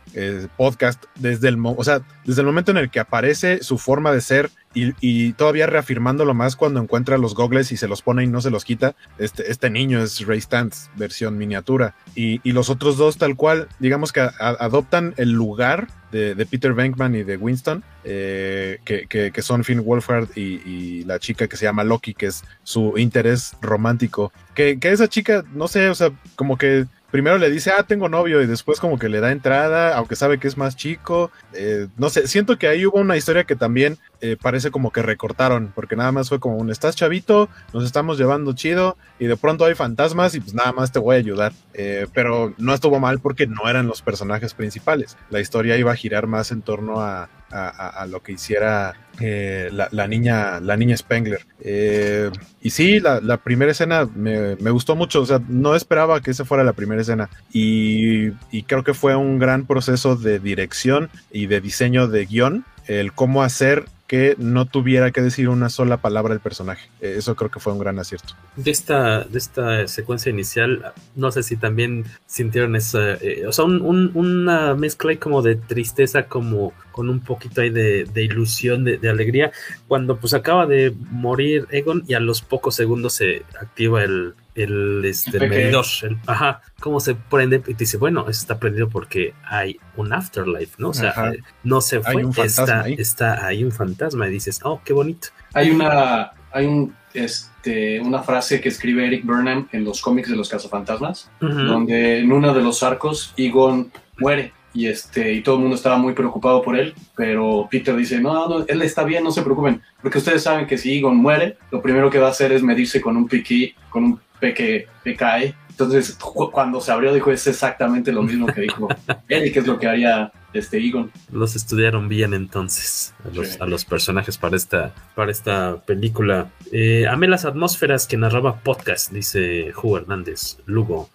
podcast, desde el, o sea, desde el momento en el que aparece su forma de ser y, todavía reafirmándolo más cuando encuentra los gogles y se los pone y no se los quita. Este, este niño es Ray Stantz, versión miniatura. Y, los otros dos, tal cual, digamos que adoptan el lugar de, Peter Venkman y de Winston, eh, que, que, que, son Finn Wolfhard y, y, la chica que se llama Loki, que es su interés romántico. Que, que esa chica, no sé, o sea, como que primero le dice, ah, tengo novio, y después como que le da entrada, aunque sabe que es más chico. Eh, no sé, siento que ahí hubo una historia que también eh, parece como que recortaron, porque nada más fue como un, estás chavito, nos estamos llevando chido, y de pronto hay fantasmas y pues nada más te voy a ayudar. Eh, pero no estuvo mal porque no eran los personajes principales. La historia iba a girar más en torno a, a, lo que hiciera eh, la, niña la niña Spengler. Eh, y sí la, primera escena me, gustó mucho o sea no esperaba que esa fuera la primera escena. Y, y, creo que fue un gran proceso de dirección y de diseño de guion el cómo hacer que no tuviera que decir una sola palabra el personaje. Eh, eso creo que fue un gran acierto. De esta, de esta secuencia inicial, no sé si también sintieron esa, eh, o sea, una mezcla como de tristeza, como con un poquito ahí de, ilusión, de, alegría, cuando pues acaba de morir Egon y a los pocos segundos se activa el, el, este, medidor, ajá, cómo se prende y dice, bueno, eso está prendido porque hay un afterlife, ¿no? O sea, no se fue, está, ahí. está ahí un fantasma y dices, oh, qué bonito. Hay una, hay un, este, una frase que escribe Eric Burnham en los cómics de los cazafantasmas, donde en uno de los arcos Egon muere y este y todo el mundo estaba muy preocupado por él, pero Peter dice, no, no, él está bien, no se preocupen, porque ustedes saben que si Egon muere, lo primero que va a hacer es medirse con un piqui, con un peque, PKE. Entonces, cuando se abrió, dijo, es exactamente lo mismo que dijo él que es lo que haría este Egon. Los estudiaron bien entonces, a los, personajes para esta, para esta película. Eh, amé las atmósferas que narraba podcast, dice Ju Hernández, Lugo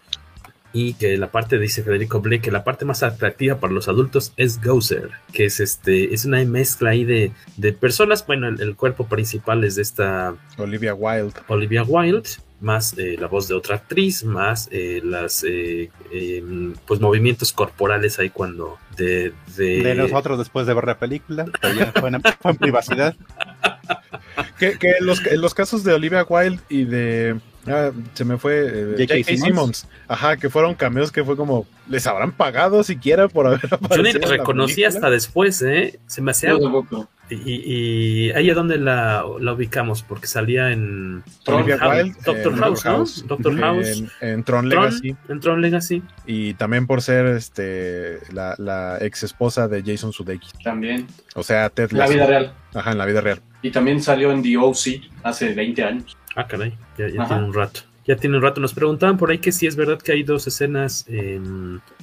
y que la parte, dice Federico Blake, que la parte más atractiva para los adultos es Gozer, que es este, es una mezcla ahí de, de personas, bueno, el, cuerpo principal es de esta Olivia Wilde. Olivia Wilde, más eh, la voz de otra actriz, más eh, las eh, em, pues movimientos corporales ahí cuando de, de... nosotros después de ver la película, fue en, privacidad. que, que los, en los casos de Olivia Wilde y de Ah, se me fue eh, J.K. Simmons. Ajá, que fueron cameos que fue como, ¿les habrán pagado siquiera por haber aparecido? Yo ni la reconocí hasta después, ¿eh? Se me hacía. Y, y, ahí es donde la, la, ubicamos, porque salía en Olivia Wilde, Doctor House, ¿no? Doctor House. En, Tron Legacy. En Tron Legacy. Y también por ser este la, la ex esposa de Jason Sudeikis. También. O sea, Ted La vida real. Ajá, en la vida real. Y también salió en The O.C. hace 20 años. Ah, caray, ya, ya tiene un rato ya tiene un rato. Nos preguntaban por ahí que si es verdad que hay dos escenas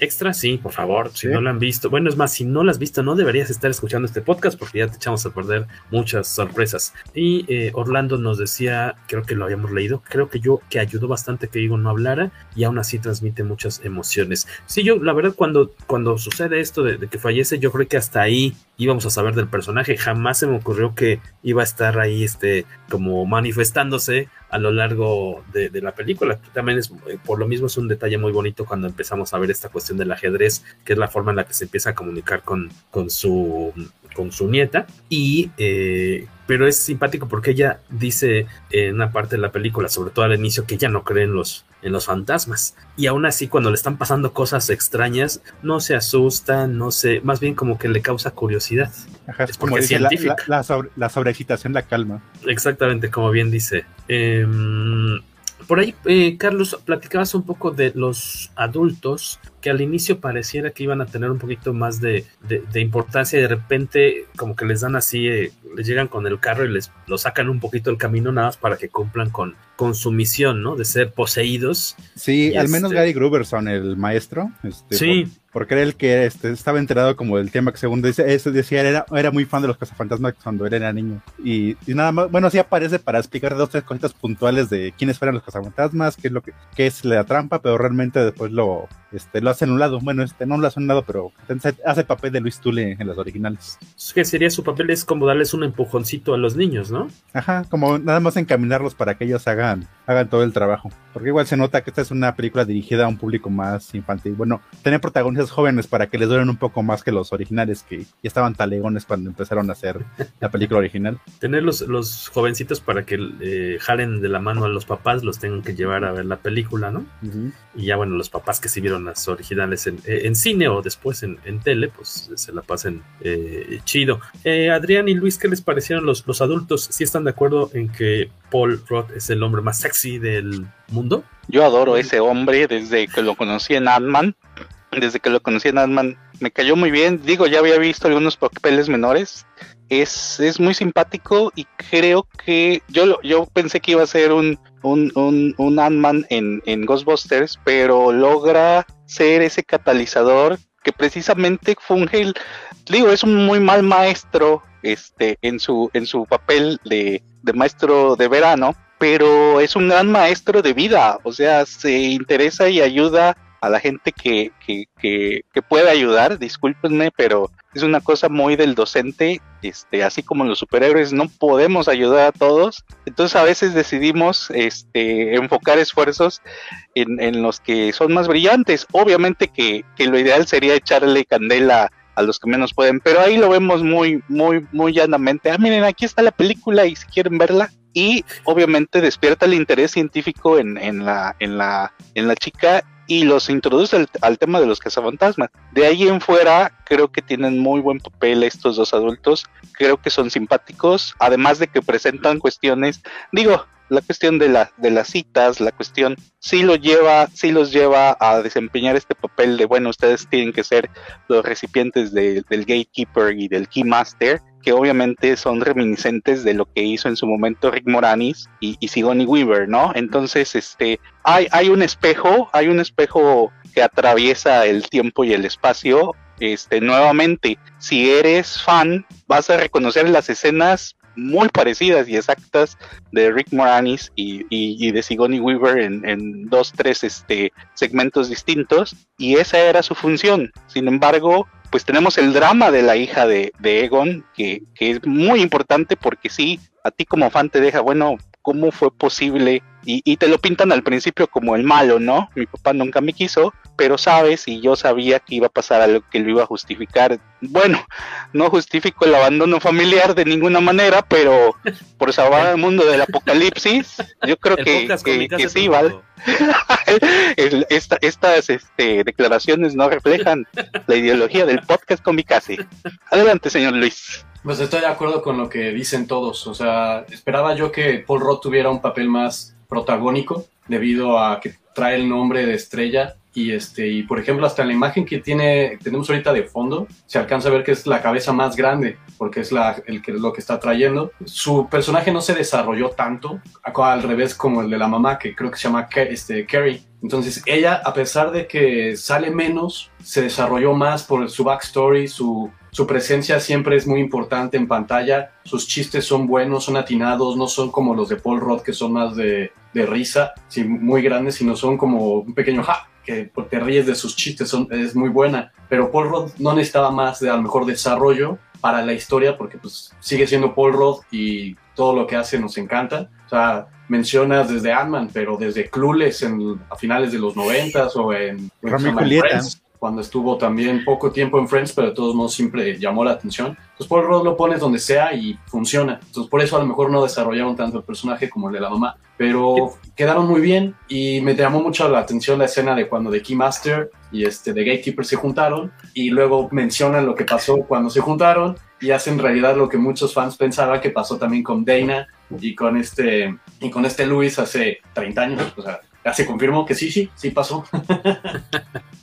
extras. Sí, por favor, si no la han visto. Bueno, es más, si no la has visto, no deberías estar escuchando este podcast porque ya te echamos a perder muchas sorpresas. Y eh, Orlando nos decía, creo que lo habíamos leído, creo que yo que ayudó bastante que Diego no hablara y aún así transmite muchas emociones. Sí, yo, la verdad, cuando, cuando sucede esto de, de que fallece, yo creo que hasta ahí íbamos a saber del personaje. Jamás se me ocurrió que iba a estar ahí, este, como manifestándose a lo largo de, la película. También es, eh, por lo mismo es un detalle muy bonito cuando empezamos a ver esta cuestión del ajedrez, que es la forma en la que se empieza a comunicar con, con su con su nieta y eh, pero es simpático porque ella dice en una parte de la película, sobre todo al inicio, que ella no cree en los, en los fantasmas. Y aún así, cuando le están pasando cosas extrañas, no se asusta, no se, más bien como que le causa curiosidad. es, como dice, la, la, la, sobreexcitación la calma. Exactamente, como bien dice. Em, por ahí, eh, Carlos, platicabas un poco de los adultos que al inicio pareciera que iban a tener un poquito más de, importancia y de repente como que les dan así, eh, les llegan con el carro y les lo sacan un poquito el camino nada más para que cumplan con, con su misión, ¿no? De ser poseídos. Sí, al menos este Gary Gruberson, el maestro. Este, sí. Porque era el que este, estaba enterado como del tema que según dice, eso decía, era, era muy fan de los cazafantasmas cuando era niño. Y, nada más, bueno, sí aparece para explicar dos, tres cositas puntuales de quiénes fueron los cazafantasmas, qué es lo que qué es la trampa, pero realmente después lo, este, lo hace en un lado. Bueno, este no lo hace en un lado, pero hace el papel de Luis Tule en las originales. Que sería su papel es como darles un empujoncito a los niños, ¿no? Ajá, como nada más encaminarlos para que ellos hagan, hagan todo el trabajo. Porque igual se nota que esta es una película dirigida a un público más infantil. Bueno, tener protagonistas jóvenes para que les duren un poco más que los originales, que ya estaban talegones cuando empezaron a hacer la película original. Tener los, los jovencitos para que eh, jalen de la mano a los papás, los tengan que llevar a ver la película, ¿no? Y ya bueno, los papás que sí vieron las originales en, eh, en cine o después en, tele, pues se la pasen eh, chido. Eh, Adrián y Luis, ¿qué les parecieron los, los adultos? ¿Sí están de acuerdo en que Paul Rudd es el hombre más sexy del mundo? Yo adoro ese hombre desde que lo conocí en Ant-Man. Desde que lo conocí en Ant-Man me cayó muy bien. Digo, ya había visto algunos papeles menores. Es, es muy simpático y creo que yo, yo pensé que iba a ser un, un, un, un Ant-Man en, en Ghostbusters, pero logra ser ese catalizador que precisamente funge el, digo, es un muy mal maestro este, en, su, en su papel de, de maestro de verano, pero es un gran maestro de vida, o sea, se interesa y ayuda a la gente que, que, que, que, puede ayudar, discúlpenme, pero es una cosa muy del docente, este, así como los superhéroes no podemos ayudar a todos, entonces a veces decidimos este, enfocar esfuerzos en, en los que son más brillantes. Obviamente que, que lo ideal sería echarle candela a los que menos pueden, pero ahí lo vemos muy, muy, muy llanamente. Ah, miren, aquí está la película y si quieren verla. Y obviamente despierta el interés científico en, en, la, en, la, en la chica y los introduce al, tema de los cazafantasmas. De ahí en fuera, creo que tienen muy buen papel estos dos adultos. Creo que son simpáticos, además de que presentan cuestiones, digo, la cuestión de, la, de las citas, la cuestión sí lo lleva, sí los lleva a desempeñar este papel de bueno, ustedes tienen que ser los recipientes de, del gatekeeper y del keymaster, que obviamente son reminiscentes de lo que hizo en su momento Rick Moranis y, y Sigourney Weaver, ¿no? Entonces, este, hay, un espejo, hay un espejo que atraviesa el tiempo y el espacio. Este, nuevamente, si eres fan, vas a reconocer las escenas muy parecidas y exactas de Rick Moranis y de Sigourney Weaver en, en, dos, tres este, segmentos distintos, y esa era su función. Sin embargo, pues tenemos el drama de la hija de, de Egon, que, que, es muy importante porque sí, a ti como fan te deja, bueno, ¿cómo fue posible? Y, y te lo pintan al principio como el malo, ¿no? Mi papá nunca me quiso, pero sabes, y yo sabía que iba a pasar algo que lo iba a justificar. Bueno, no justifico el abandono familiar de ninguna manera, pero por salvar al mundo del apocalipsis, yo creo que, que, que sí, ¿vale? Esta, estas este, declaraciones no reflejan la ideología del podcast Comicase. Adelante, señor Luis. Pues estoy de acuerdo con lo que dicen todos. O sea, esperaba yo que Paul Roth tuviera un papel más protagónico debido a que trae el nombre de estrella y este y por ejemplo hasta en la imagen que tiene tenemos ahorita de fondo se alcanza a ver que es la cabeza más grande porque es la el que lo que está trayendo. Su personaje no se desarrolló tanto al revés como el de la mamá que creo que se llama este Carrie. Entonces ella a pesar de que sale menos se desarrolló más por su backstory su su presencia siempre es muy importante en pantalla, sus chistes son buenos, son atinados, no son como los de Paul Roth que son más de, de risa, sí, muy grandes, sino son como un pequeño ja, que te ríes de sus chistes, son, es muy buena. Pero Paul Roth no necesitaba más de a lo mejor desarrollo para la historia, porque pues sigue siendo Paul Roth y todo lo que hace nos encanta. O sea, mencionas desde Ant-Man, pero desde Clueless en, a finales de los noventas o en... Romeo Julieta cuando estuvo también poco tiempo en Friends, pero de todos modos siempre llamó la atención. Entonces Paul Rudd lo pones donde sea y funciona. Entonces por eso a lo mejor no desarrollaron tanto el personaje como el de la mamá, pero quedaron muy bien y me llamó mucho la atención la escena de cuando The Keymaster y este The Gatekeeper se juntaron y luego mencionan lo que pasó cuando se juntaron y hacen realidad lo que muchos fans pensaban que pasó también con Dana y con este y con este Luis hace 30 años, o sea, ya se confirmó que sí, sí, sí pasó.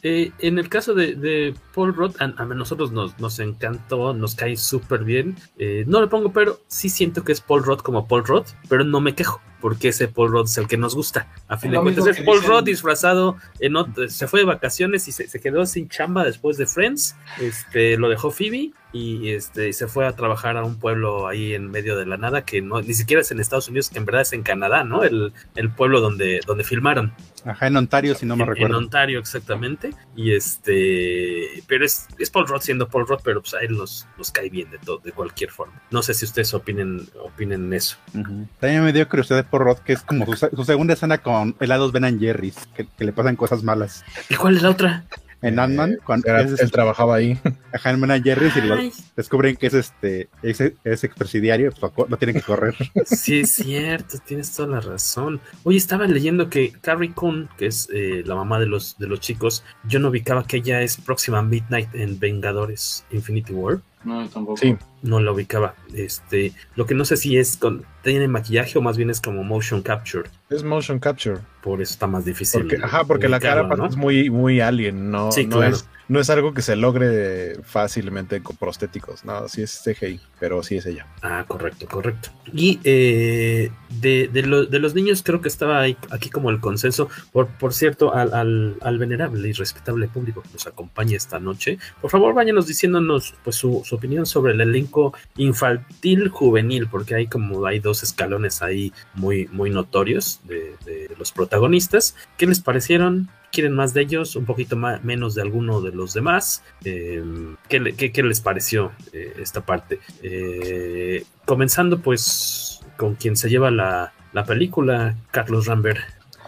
eh, en el caso de, de Paul Roth, a, a, nosotros nos, nos encantó, nos cae súper bien. Eh, no le pongo, pero sí siento que es Paul Roth como Paul Roth, pero no me quejo. Porque ese Paul Rudd es el que nos gusta. A fin de cuentas, es Paul Rudd disfrazado. En otro, se fue de vacaciones y se, se, quedó sin chamba después de Friends. Este, lo dejó Phoebe y este, se fue a trabajar a un pueblo ahí en medio de la nada que no, ni siquiera es en Estados Unidos, que en verdad es en Canadá, ¿no? El, el pueblo donde, donde filmaron. Ajá, en Ontario, si no me en, recuerdo. En Ontario, exactamente. Y este, pero es, es Paul Rudd siendo Paul Rudd, pero pues a él nos, nos cae bien de todo, de cualquier forma. No sé si ustedes opinen, opinen eso. Uh -huh. También me dio curiosidad por Roth, que es como su, su, segunda escena con helados Ben Jerry's, que, que, le pasan cosas malas. ¿Y cuál es la otra? En Ant-Man. cuando Era- es, este, él trabajaba ahí. Ajá, en Man Jerry, y lo- descubren que es este es, es expresidiario, pues lo, lo tienen que correr. Sí, es cierto, tienes toda la razón. Oye, estaba leyendo que Carrie Coon, que es eh, la mamá de los, de los chicos, yo no ubicaba que ella es próxima a Midnight en Vengadores Infinity War. No, yo tampoco. Sí. No la ubicaba. Este, lo que no sé si es con, tiene maquillaje o más bien es como motion capture. Es motion capture. Por eso está más difícil. Porque, ajá, porque la cara aparte es muy, muy alien, no, Sí, no, claro. es, no es algo que se logre fácilmente con prostéticos, no, sí es CGI, pero sí es ella. Ah, correcto, correcto. Y eh, de, de, lo- de los niños creo que estaba ahí, aquí como el consenso. Por, por cierto, al, al, al venerable y respetable público que nos acompaña esta noche, por favor váyanos diciéndonos pues su, su opinión sobre el elenco infantil juvenil, porque hay como hay dos escalones ahí muy, muy notorios de, de los protagonistas. ¿Qué les parecieron? ¿Quieren más de ellos? ¿Un poquito más, menos de alguno de los demás? Eh, ¿qué, le- qué- qué les pareció eh, esta parte? Eh, comenzando pues con quien se lleva la, la película, Carlos Rambert.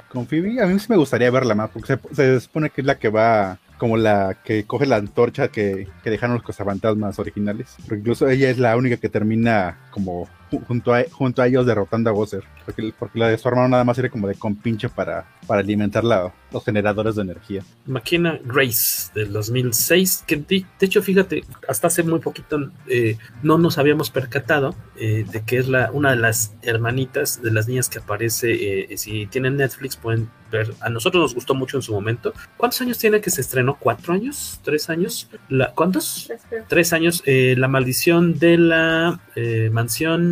Con Phoebe, a mí sí me gustaría verla más, porque se, se supone que es la que va como la que coge la antorcha que, que dejaron los cazafantasmas originales. Porque incluso ella es la única que termina como junto a, junto a ellos derrotando a Bowser. Porque, porque la de su hermano nada más sirve como de compinche para, para alimentar la- los generadores de energía. McKenna Grace del 2006, que de, de hecho, fíjate, hasta hace muy poquito eh, no nos habíamos percatado eh, de que es la, una de las hermanitas de las niñas que aparece. eh, si tienen Netflix, pueden ver. A nosotros nos gustó mucho en su momento. ¿Cuántos años tiene que se estrenó? ¿Cuatro años? ¿Tres años? La, ¿Cuántos? Tres años. eh, la maldición de la eh,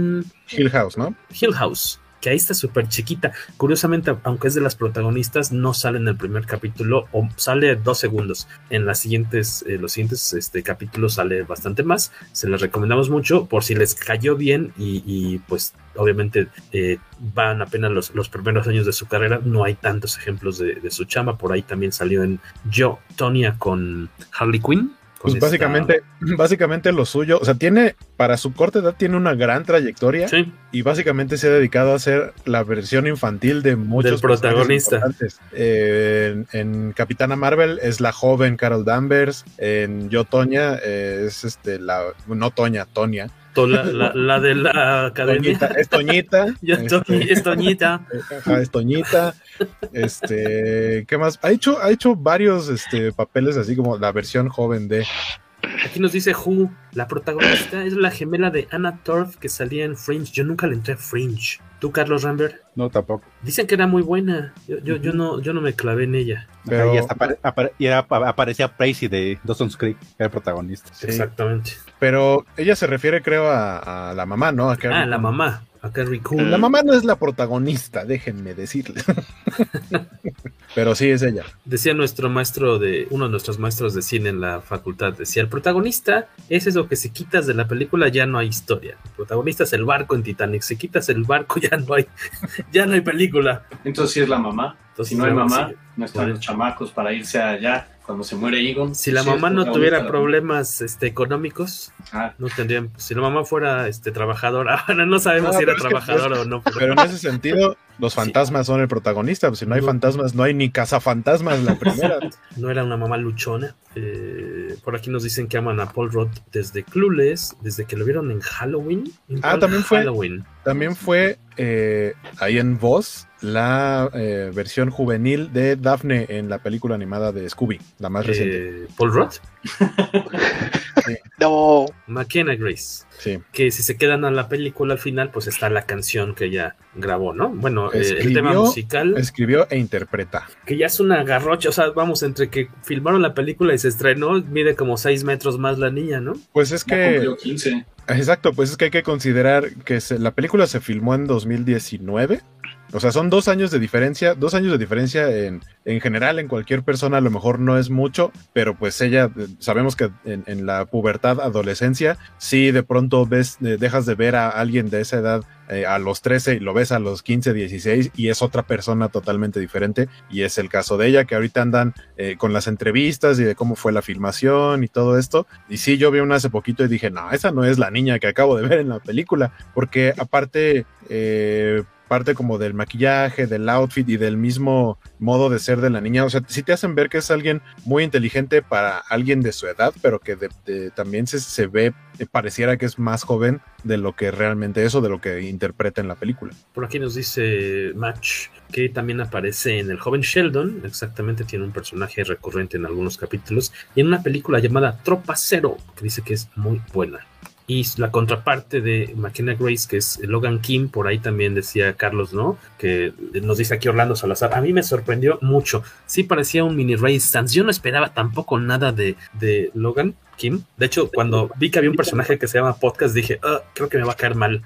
mansión Hill House, ¿no? Hill House, que ahí está súper chiquita. Curiosamente, aunque es de las protagonistas, no sale en el primer capítulo o sale dos segundos. En las siguientes, eh, los siguientes este, capítulos sale bastante más. Se les recomendamos mucho por si les cayó bien y, y, pues obviamente eh, van apenas los, los primeros años de su carrera. No hay tantos ejemplos de, de su chama. Por ahí también salió en Yo, Tonya con Harley Quinn. Pues esta- básicamente, básicamente lo suyo, o sea, tiene, para su corta edad, tiene una gran trayectoria Sí. y básicamente se ha dedicado a hacer la versión infantil de muchos Del protagonista. personajes importantes. Eh, en, en Capitana Marvel es la joven Carol Danvers, en Yo Toña eh, es este la no Toña, Tonya. La, la- la de la academia. Es Toñita. Este, es Toñita. Ajá, es Toñita. Este, ¿qué más? Ha hecho, ha hecho varios este, papeles así como la versión joven de. Aquí nos dice Who, la protagonista es la gemela de Anna Torf que salía en Fringe. Yo nunca le entré a Fringe. ¿Tú, Carlos Rambert? No, tampoco. Dicen que era muy buena. Yo, yo, yo no, yo no me clavé en ella. Y hasta apare- apare- y era- aparecía Tracy de Dawson's Creek, que era el protagonista. Exactamente. Pero ella se refiere, creo, a, a la mamá, ¿no? A Carrie Ah, la mamá. A Carrie Coon. La mamá no es la protagonista, déjenme decirles. Pero sí es ella. Decía nuestro maestro de, uno de nuestros maestros de cine en la facultad, decía, el protagonista es eso que si quitas de la película ya no hay historia. El protagonista es el barco en Titanic. Si quitas el barco ya no hay, ya no hay película. Entonces sí es la mamá. Entonces, si no hay la- mamá, sí. no están Bueno. los chamacos para irse allá cuando se muere Egon. Si la Sí mamá no tuviera problemas este, económicos, Ah. no tendrían. Si la mamá fuera este, trabajadora, no sabemos No, si era pero es que, trabajadora o no. Pero en ese sentido, los fantasmas son el protagonista. Pues si no hay fantasmas, no hay ni cazafantasmas la primera. No era una mamá luchona. Eh, por aquí nos dicen que aman a Paul Rudd desde Clueless, desde que lo vieron en Halloween. ¿En Ah, también fue. Halloween. También fue eh, ahí en Voz la eh, versión juvenil de Daphne en la película animada de Scooby, la más reciente. Eh, Paul Rudd. No. McKenna Grace. Sí. Que si se quedan a la película al final, pues está la canción que ella grabó, ¿no? Bueno, eh, el tema Escribió- musical. Escribió e interpreta. que ya es una garrocha, o sea, vamos, entre que filmaron la película y se estrenó, mide como 6 metros más la niña, ¿no? Pues es que. cumplió 15. Exacto, pues es que hay que considerar que se- la película se filmó en 2019. O sea, son dos años de diferencia. Dos años de diferencia en, en general, en cualquier persona a lo mejor no es mucho, pero pues ella, eh, sabemos que en, la pubertad, adolescencia, sí de pronto ves, eh, dejas de ver a alguien de esa edad eh, a los 13 y lo ves a los 15, 16 y es otra persona totalmente diferente. Y es el caso de ella, que ahorita andan eh, con las entrevistas y de cómo fue la filmación y todo esto. Y sí, yo vi una hace poquito y dije, no, esa no es la niña que acabo de ver en la película, porque aparte... eh, parte como del maquillaje, del outfit y del mismo modo de ser de la niña. O sea, sí te hacen ver que es alguien muy inteligente para alguien de su edad, pero que también se, se ve, eh, pareciera que es más joven de lo que realmente es o de lo que interpreta en la película. Por aquí nos dice Match que también aparece en El joven Sheldon, exactamente tiene un personaje recurrente en algunos capítulos, y en una película llamada Tropa Cero, que dice que es muy buena. Y la contraparte de McKenna Grace, que es Logan Kim, por ahí también decía Carlos, ¿no? Que nos dice aquí Orlando Salazar. A mí me sorprendió mucho. Sí parecía un mini Ray Stance. Yo no esperaba tampoco nada de, de Logan Kim. De hecho, cuando vi que había un personaje que se llama Podcast, dije, ah, creo que me va a caer mal.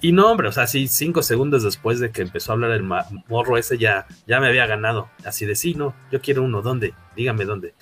Y no, hombre, o sea, sí, cinco segundos después de que empezó a hablar el morro ese, ya, ya me había ganado. Así de, sí, no, yo quiero uno. ¿Dónde? Dígame dónde.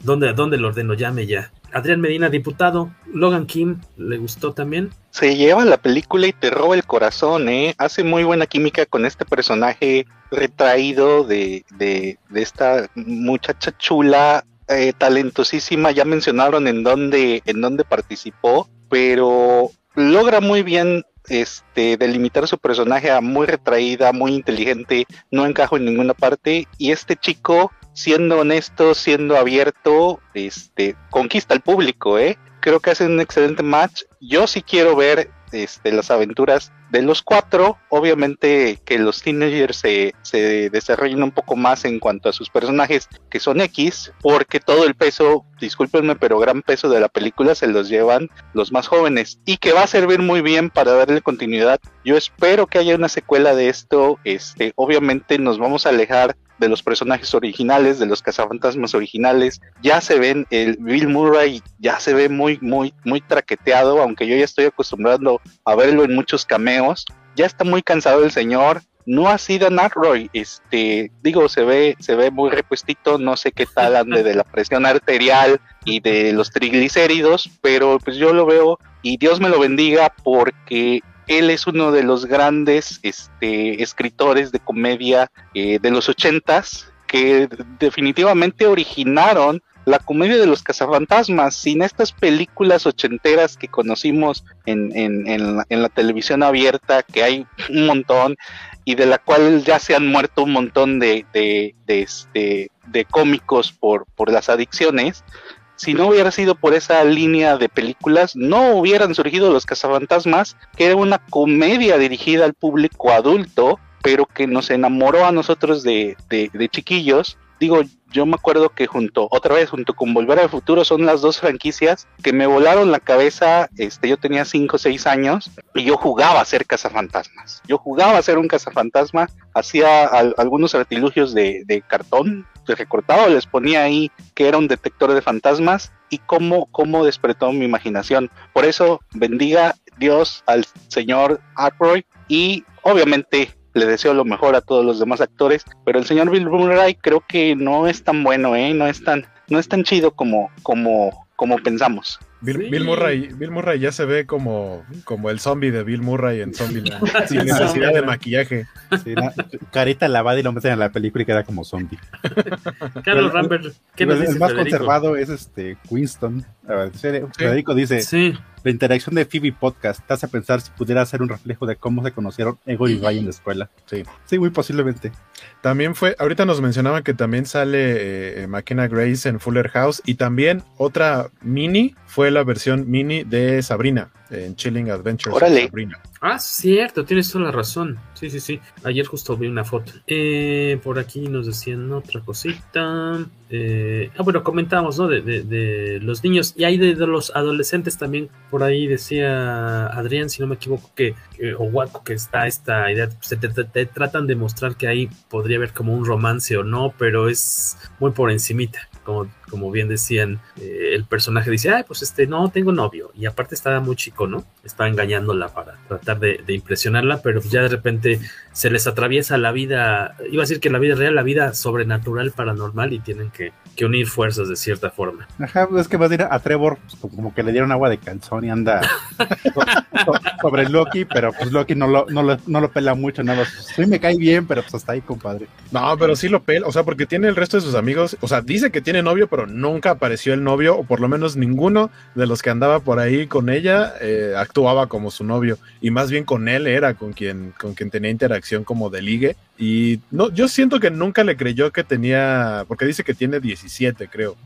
¿Dónde, dónde lo ordeno? Llame ya. Adrián Medina, diputado. Logan Kim, ¿le gustó también? Se lleva la película y te roba el corazón, ¿eh? Hace muy buena química con este personaje retraído de, de, de esta muchacha chula, eh, talentosísima. Ya mencionaron en dónde, en dónde participó, pero logra muy bien este, delimitar su personaje a muy retraída, muy inteligente, no encajo en ninguna parte. Y este chico siendo honesto, siendo abierto, este, conquista al público, ¿eh? Creo que hace un excelente match. Yo sí quiero ver este, las aventuras de los cuatro, obviamente que los teenagers se, se, desarrollen un poco más en cuanto a sus personajes que son X, porque todo el peso, discúlpenme, pero gran peso de la película se los llevan los más jóvenes y que va a servir muy bien para darle continuidad. Yo espero que haya una secuela de esto, este, obviamente nos vamos a alejar de los personajes originales, de los cazafantasmas originales. Ya se ven, el Bill Murray ya se ve muy, muy, muy traqueteado, aunque yo ya estoy acostumbrado a verlo en muchos cameos. Ya está muy cansado el señor. No ha sido Aykroyd, este, digo, se ve, se ve muy repuestito, no sé qué tal ande de la presión arterial y de los triglicéridos, pero pues yo lo veo y Dios me lo bendiga porque él es uno de los grandes este, escritores de comedia eh, de los ochentas que definitivamente originaron la comedia de los cazafantasmas, sin estas películas ochenteras que conocimos en, la, televisión abierta, que hay un montón, y de la cual ya se han muerto un montón de, de, este, de cómicos por, por las adicciones, si no hubiera sido por esa línea de películas, no hubieran surgido Los Cazafantasmas, que era una comedia dirigida al público adulto, pero que nos enamoró a nosotros de, de, chiquillos. Digo, yo me acuerdo que junto, otra vez, junto con Volver al Futuro, son las dos franquicias que me volaron la cabeza. Este, yo tenía 5 o 6 años y yo jugaba a ser cazafantasmas. Yo jugaba a ser un cazafantasma, hacía algunos artilugios de, de cartón, recortado, les ponía ahí que era un detector de fantasmas y cómo, cómo despertó mi imaginación. Por eso bendiga Dios al señor Aykroyd y obviamente le deseo lo mejor a todos los demás actores, pero el señor Bill Murray creo que no es tan bueno, ¿eh? no es tan, no es tan chido como, como, como pensamos. Bill, Murray, Bill Murray ya se ve como, como el zombie de Bill Murray en Zombieland, sin necesidad de maquillaje. carita lavada y lo meten en la película y queda como zombie. Carlos Rambert, ¿qué nos El más conservado es este Winston. Federico dice: La interacción de Phoebe Podcast te hace pensar si pudiera ser un reflejo de cómo se conocieron Ego y Ray en la escuela. Sí. Sí, muy posiblemente. También fue, ahorita nos mencionaban que también sale eh, Grace en Fuller House y también otra mini fue la versión mini de Sabrina en Chilling Adventures Sabrina. Ah, cierto, tienes toda la razón. Sí, sí, sí. Ayer justo vi una foto. Eh, por aquí nos decían otra cosita. Eh, ah, bueno, comentamos, ¿no? De, de, los niños y hay de, los adolescentes también. Por ahí decía Adrián, si no me equivoco, que, o Waco, que está esta idea. Se te, tratan de mostrar que ahí podría haber como un romance o no, pero es muy por encimita. Como, como bien decían, eh, el personaje dice, ay, pues este, no, tengo novio. Y aparte estaba muy chico, ¿no? Está engañándola para tratar de, de impresionarla, pero ya de repente se les atraviesa la vida, iba a decir que la vida real, la vida sobrenatural, paranormal, y tienen que, unir fuerzas de cierta forma. Ajá, es que va a decir a Trevor pues, como que le dieron agua de calzón y anda sobre Loki, pero pues Loki no lo, no lo, pela mucho, nada más. Sí me cae bien, pero pues hasta ahí, compadre. No, pero sí lo pela, o sea, porque tiene el resto de sus amigos, o sea, dice que tiene novio, pero nunca apareció el novio, o por lo menos ninguno de los que andaba por ahí con ella eh, actuaba como su novio y más bien con él era con quien, con quien tenía interacción como de ligue. Y no, yo siento que nunca le creyó que tenía, porque dice que tiene 17, creo.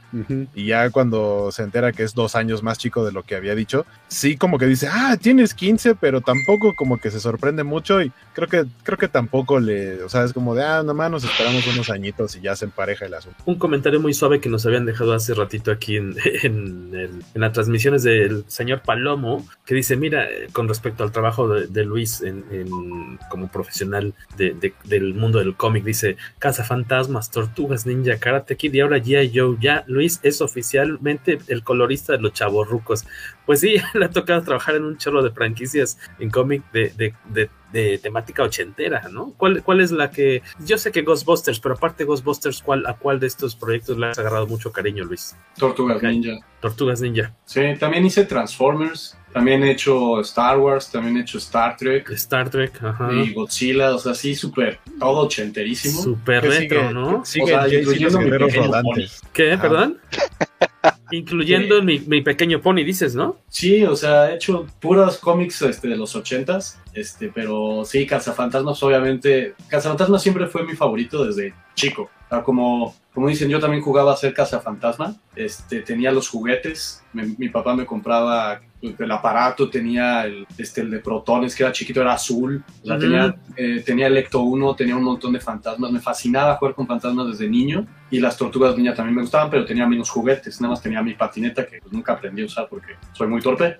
Y ya cuando se entera que es dos años más chico de lo que había dicho, sí como que dice, ah, tienes 15, pero tampoco como que se sorprende mucho y creo que, creo que tampoco le, o sea, es como de, ah, nomás nos esperamos unos añitos y ya se empareja el asunto. Un comentario muy suave que nos habían dejado hace ratito aquí en, las transmisiones del señor Palomo, que dice, mira, eh, con respecto al trabajo de, Luis en, como profesional de, del mundo del cómic, dice, Casa Fantasmas, Tortugas Ninja, Karate Kid y ahora G.I. Joe, ya Luis es oficialmente el colorista de los chavorrucos. Pues sí, le ha tocado trabajar en un chorro de franquicias en cómic de, de, de, de, temática ochentera, ¿no? ¿Cuál, ¿Cuál es la que.? Yo sé que Ghostbusters, pero aparte de Ghostbusters, ¿cuál, ¿a cuál de estos proyectos le has agarrado mucho cariño, Luis? Tortugas Ninja. Tortugas Ninja. Sí, también hice Transformers, también he hecho Star Wars, también he hecho Star Trek. Star Trek, ajá. Y Godzilla, o sea, sí, súper, todo ochenterísimo. Súper retro, sigue, ¿no? Sigue o sea, incluyendo mi pequeño pony. ¿Qué? Ajá. ¿Perdón? Incluyendo sí. mi, mi, pequeño pony, dices, ¿no? Sí, o sea, he hecho puros cómics este, de los ochentas, este, pero sí, Cazafantasmas, obviamente, Cazafantasmas siempre fue mi favorito desde chico. O sea, como, como dicen, yo también jugaba a ser Cazafantasma, este, tenía los juguetes, mi papá me compraba el aparato, tenía el, este, el de protones, que era chiquito, era azul, o sea, tenía, eh, tenía el Ecto 1, tenía un montón de fantasmas, me fascinaba jugar con fantasmas desde niño, y las tortugas niña también me gustaban, pero tenía menos juguetes, nada más tenía mi patineta que pues, nunca aprendí a usar porque soy muy torpe,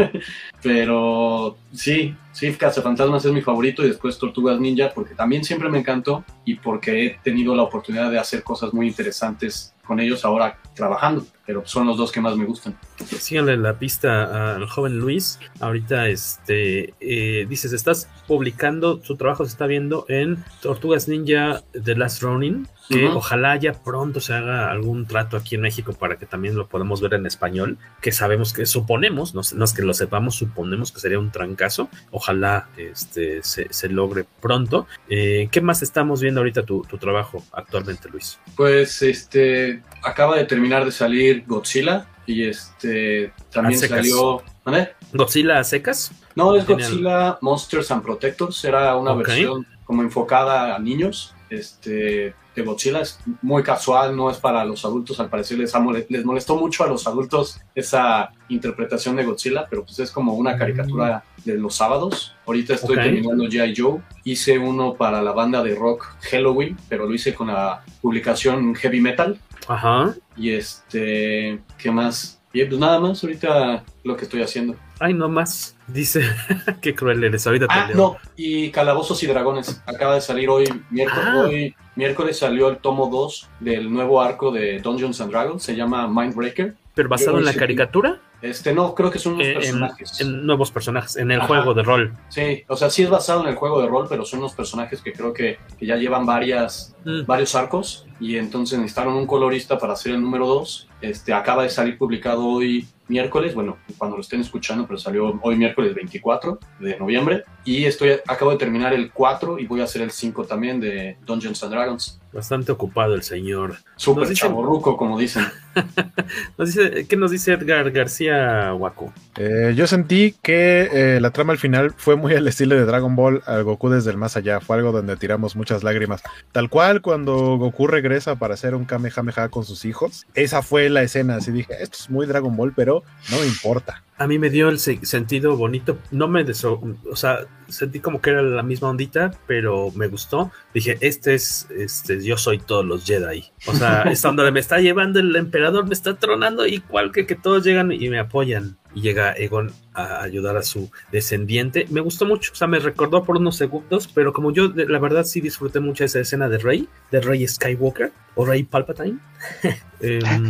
pero sí, sí, Cazafantasmas es mi favorito, y después Tortugas Ninja, porque también siempre me encantó, y porque he tenido la oportunidad de hacer cosas muy interesantes con ellos ahora trabajando, pero son los dos que más me gustan. Síganle la pista al joven Luis. Ahorita, este, eh, dices, estás publicando, su trabajo se está viendo en Tortugas Ninja The Last Ronin, que uh -huh. ojalá ya pronto se haga algún trato aquí en México para que también lo podamos ver en español, que sabemos que suponemos, no, no es que lo sepamos, suponemos que sería un trancazo. Ojalá este, se, se logre pronto. Eh, ¿Qué más estamos viendo ahorita tu, tu trabajo actualmente, Luis? Pues este acaba de terminar de salir Godzilla y este también salió. ¿Vale? ¿Godzilla a secas? No, es Godzilla Monsters and Protectors. Era una okay. versión como enfocada a niños. Este de Godzilla es muy casual, no es para los adultos, al parecer les, les molestó mucho a los adultos esa interpretación de Godzilla, pero pues es como una caricatura de los sábados. Ahorita estoy okay. terminando G.I. Joe, hice uno para la banda de rock Halloween, pero lo hice con la publicación Heavy Metal. Ajá. Y este, ¿qué más? Y pues nada más, ahorita lo que estoy haciendo. Ay, no más. Dice, qué cruel eres. Ahorita ah, te no, y Calabozos y Dragones. Acaba de salir hoy, miércoles. Ah. Hoy, miércoles salió el tomo 2 del nuevo arco de Dungeons and Dragons. Se llama Mindbreaker. ¿Pero basado en la caricatura? Este, no, creo que son unos eh, personajes. En, en, nuevos personajes, en el Ajá. juego de rol. Sí, o sea, sí es basado en el juego de rol, pero son unos personajes que creo que, que ya llevan varias, mm. varios arcos y entonces necesitaron un colorista para hacer el número 2. Este, acaba de salir publicado hoy miércoles, bueno, cuando lo estén escuchando, pero salió hoy miércoles 24 de noviembre. Y estoy, acabo de terminar el 4 y voy a hacer el 5 también de Dungeons and Dragons. Bastante ocupado el señor. Súper dice... chaborruco, como dicen. nos dice, ¿Qué nos dice Edgar García Waco? Eh, yo sentí que eh, la trama al final fue muy al estilo de Dragon Ball al Goku desde el más allá. Fue algo donde tiramos muchas lágrimas. Tal cual cuando Goku regresa para hacer un Kamehameha con sus hijos. Esa fue la escena. Así dije, esto es muy Dragon Ball, pero no me importa. A mí me dio el sentido bonito. No me deso o sea, sentí como que era la misma ondita, pero me gustó. Dije, este es, este, yo soy todos los Jedi. O sea, esta onda de me está llevando el emperador, me está tronando, igual que que todos llegan y me apoyan. Y llega Egon a ayudar a su descendiente. Me gustó mucho, o sea, me recordó por unos segundos, pero como yo, la verdad, sí disfruté mucho esa escena de Rey, de Rey Skywalker o Rey Palpatine. eh,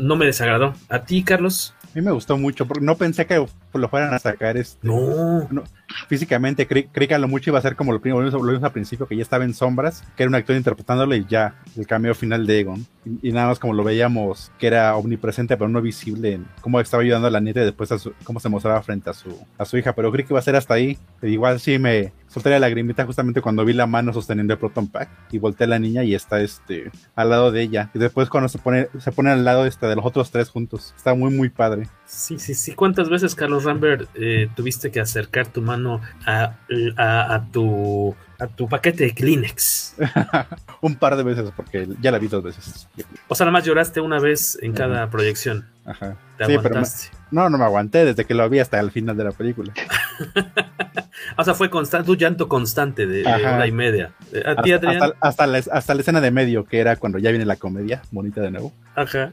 no me desagradó. ¿A ti, Carlos? A mí me gustó mucho, porque no pensé que lo fueran a sacar. Este, no. no. físicamente creí, que a lo mucho iba a ser como lo, primero, lo vimos al principio, que ya estaba en sombras, que era un actor interpretándolo y ya, el cameo final de Egon. Y, nada más como lo veíamos, que era omnipresente pero no visible, en cómo estaba ayudando a la nieta y después a cómo se mostraba frente a su, a su hija. Pero creí que iba a ser hasta ahí. igual sí me solté la lagrimita justamente cuando vi la mano sosteniendo el Proton Pack y volteé a la niña y está este al lado de ella. Y después cuando se pone, se pone al lado este, de los otros tres juntos. Está muy muy padre. Sí, sí, sí. ¿Cuántas veces, Carlos Rambert, eh, tuviste que acercar tu mano a, a, tu a tu paquete de Kleenex. un par de veces, porque ya la vi dos veces. O sea, nada más lloraste una vez en cada proyección. Ajá. Te aguantaste. No, no me aguanté desde que lo vi hasta el final de la película. o sea, fue constante, un llanto constante de, una y media. ¿A ti, Adrián? Hasta, la, hasta, la, escena de medio, que era cuando ya viene la comedia, bonita de nuevo. Ajá.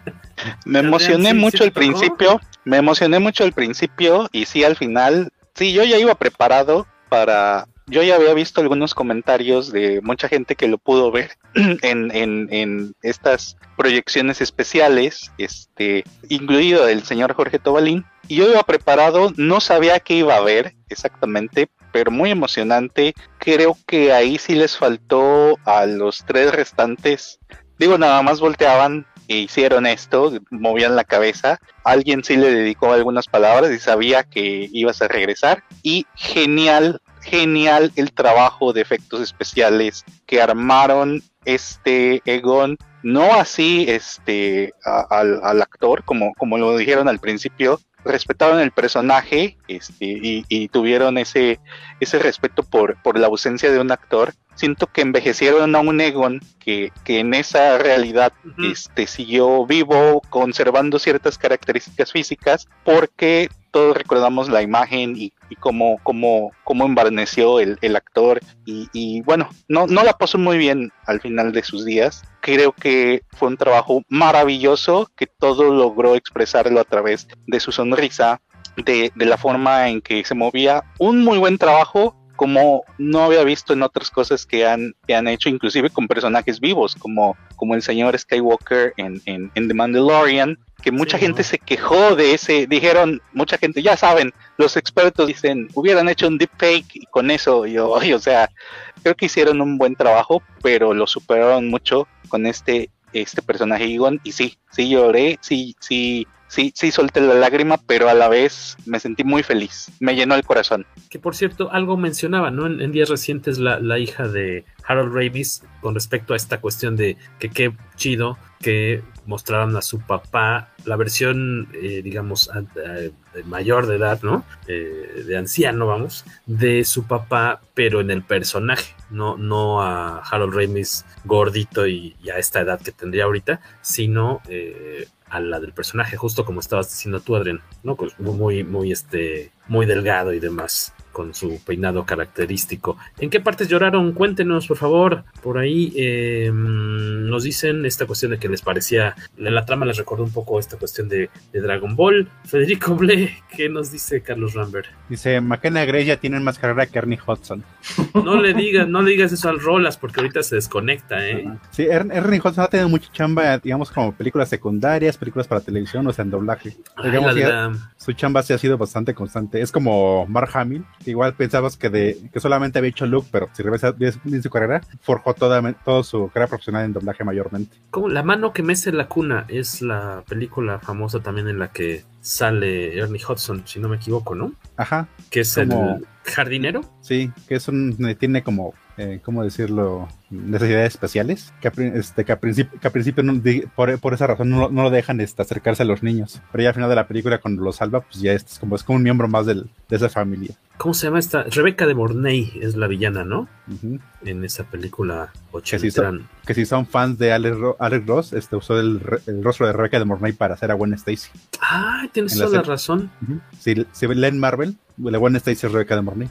me emocioné mucho al principio, me emocioné mucho al principio y sí al final, sí, yo ya iba preparado para yo ya había visto algunos comentarios de mucha gente que lo pudo ver en, estas proyecciones especiales, este, incluido el señor Jorge Tobalín. Y yo iba preparado, no sabía qué iba a ver exactamente, pero muy emocionante. Creo que ahí sí les faltó a los tres restantes. Digo, nada más volteaban e hicieron esto, movían la cabeza. Alguien sí le dedicó algunas palabras y sabía que ibas a regresar. Y genial genial el trabajo de efectos especiales que armaron este Egon, no así este al, actor, como, como lo dijeron al principio, respetaron el personaje este, y, tuvieron ese, ese respeto por, por la ausencia de un actor. Siento que envejecieron a un Egon que, que en esa realidad este, siguió vivo, conservando ciertas características físicas, porque todos recordamos la imagen y, cómo, cómo, cómo embarneció el, el actor. Y, bueno, no, no la pasó muy bien al final de sus días. Creo que fue un trabajo maravilloso que todo logró expresarlo a través de su sonrisa, de, de la forma en que se movía. Un muy buen trabajo como no había visto en otras cosas que han, que han hecho, inclusive con personajes vivos, como, como el señor Skywalker en, en, en The Mandalorian, que mucha gente se quejó de ese, dijeron, mucha gente, ya saben, los expertos dicen, hubieran hecho un deepfake y con eso, yo, o sea, creo que hicieron un buen trabajo, pero lo superaron mucho con este, este personaje Egon, y sí, sí lloré, sí, sí, sí, sí solté la lágrima, pero a la vez me sentí muy feliz, me llenó el corazón. Que por cierto, algo mencionaba, ¿no? En, días recientes la, la, hija de Harold Ramis con respecto a esta cuestión de que qué chido que mostraron a su papá, la versión, eh, digamos, mayor de edad, ¿no? Eh, de anciano, vamos, de su papá, pero en el personaje, no, no a Harold Ramis gordito y, a esta edad que tendría ahorita, sino eh, a la del personaje, justo como estabas diciendo tú, Adrián, ¿no? Pues muy, muy, este, muy delgado y demás con su peinado característico. ¿En qué partes lloraron? Cuéntenos, por favor. Por ahí em, nos dicen esta cuestión de que les parecía, la, trama les recordó un poco esta cuestión de, Dragon Ball. Federico Ble, ¿qué nos dice Carlos Rambert? Dice, McKenna Grey tiene más carrera que Ernie Hudson. No le digas, no le digas eso al Rolas porque ahorita se desconecta, ¿eh? Sí, Ernie Hudson ha tenido mucha chamba, digamos, como películas secundarias, películas para televisión, o sea, en doblaje. Su chamba sí ha sido bastante constante. Es como Mark Hamill, igual pensabas que de que solamente había hecho Luke, pero si revisas bien su carrera, forjó toda, toda su carrera profesional en doblaje mayormente. Como La mano que mece la cuna es la película famosa también en la que sale Ernie Hudson, si no me equivoco, ¿no? Ajá. Que es el jardinero. Sí, que es un tiene como eh, ¿cómo decirlo? Necesidades especiales, que, este, que, a principio, que a principio por, esa razón no, lo dejan este, acercarse a los niños. Pero ya al final de la película, cuando lo salva, pues ya es como, es como un miembro más de esa familia. ¿Cómo se llama esta? Rebeca de Mornay es la villana, ¿no? En esa película que si, son, que si son fans de Alex, Ross, este, usó el, rostro de Rebeca de Mornay para hacer a Gwen Stacy. Ah, tienes toda la, razón. Si, si leen Marvel, la Gwen Stacy es Rebeca de Mornay.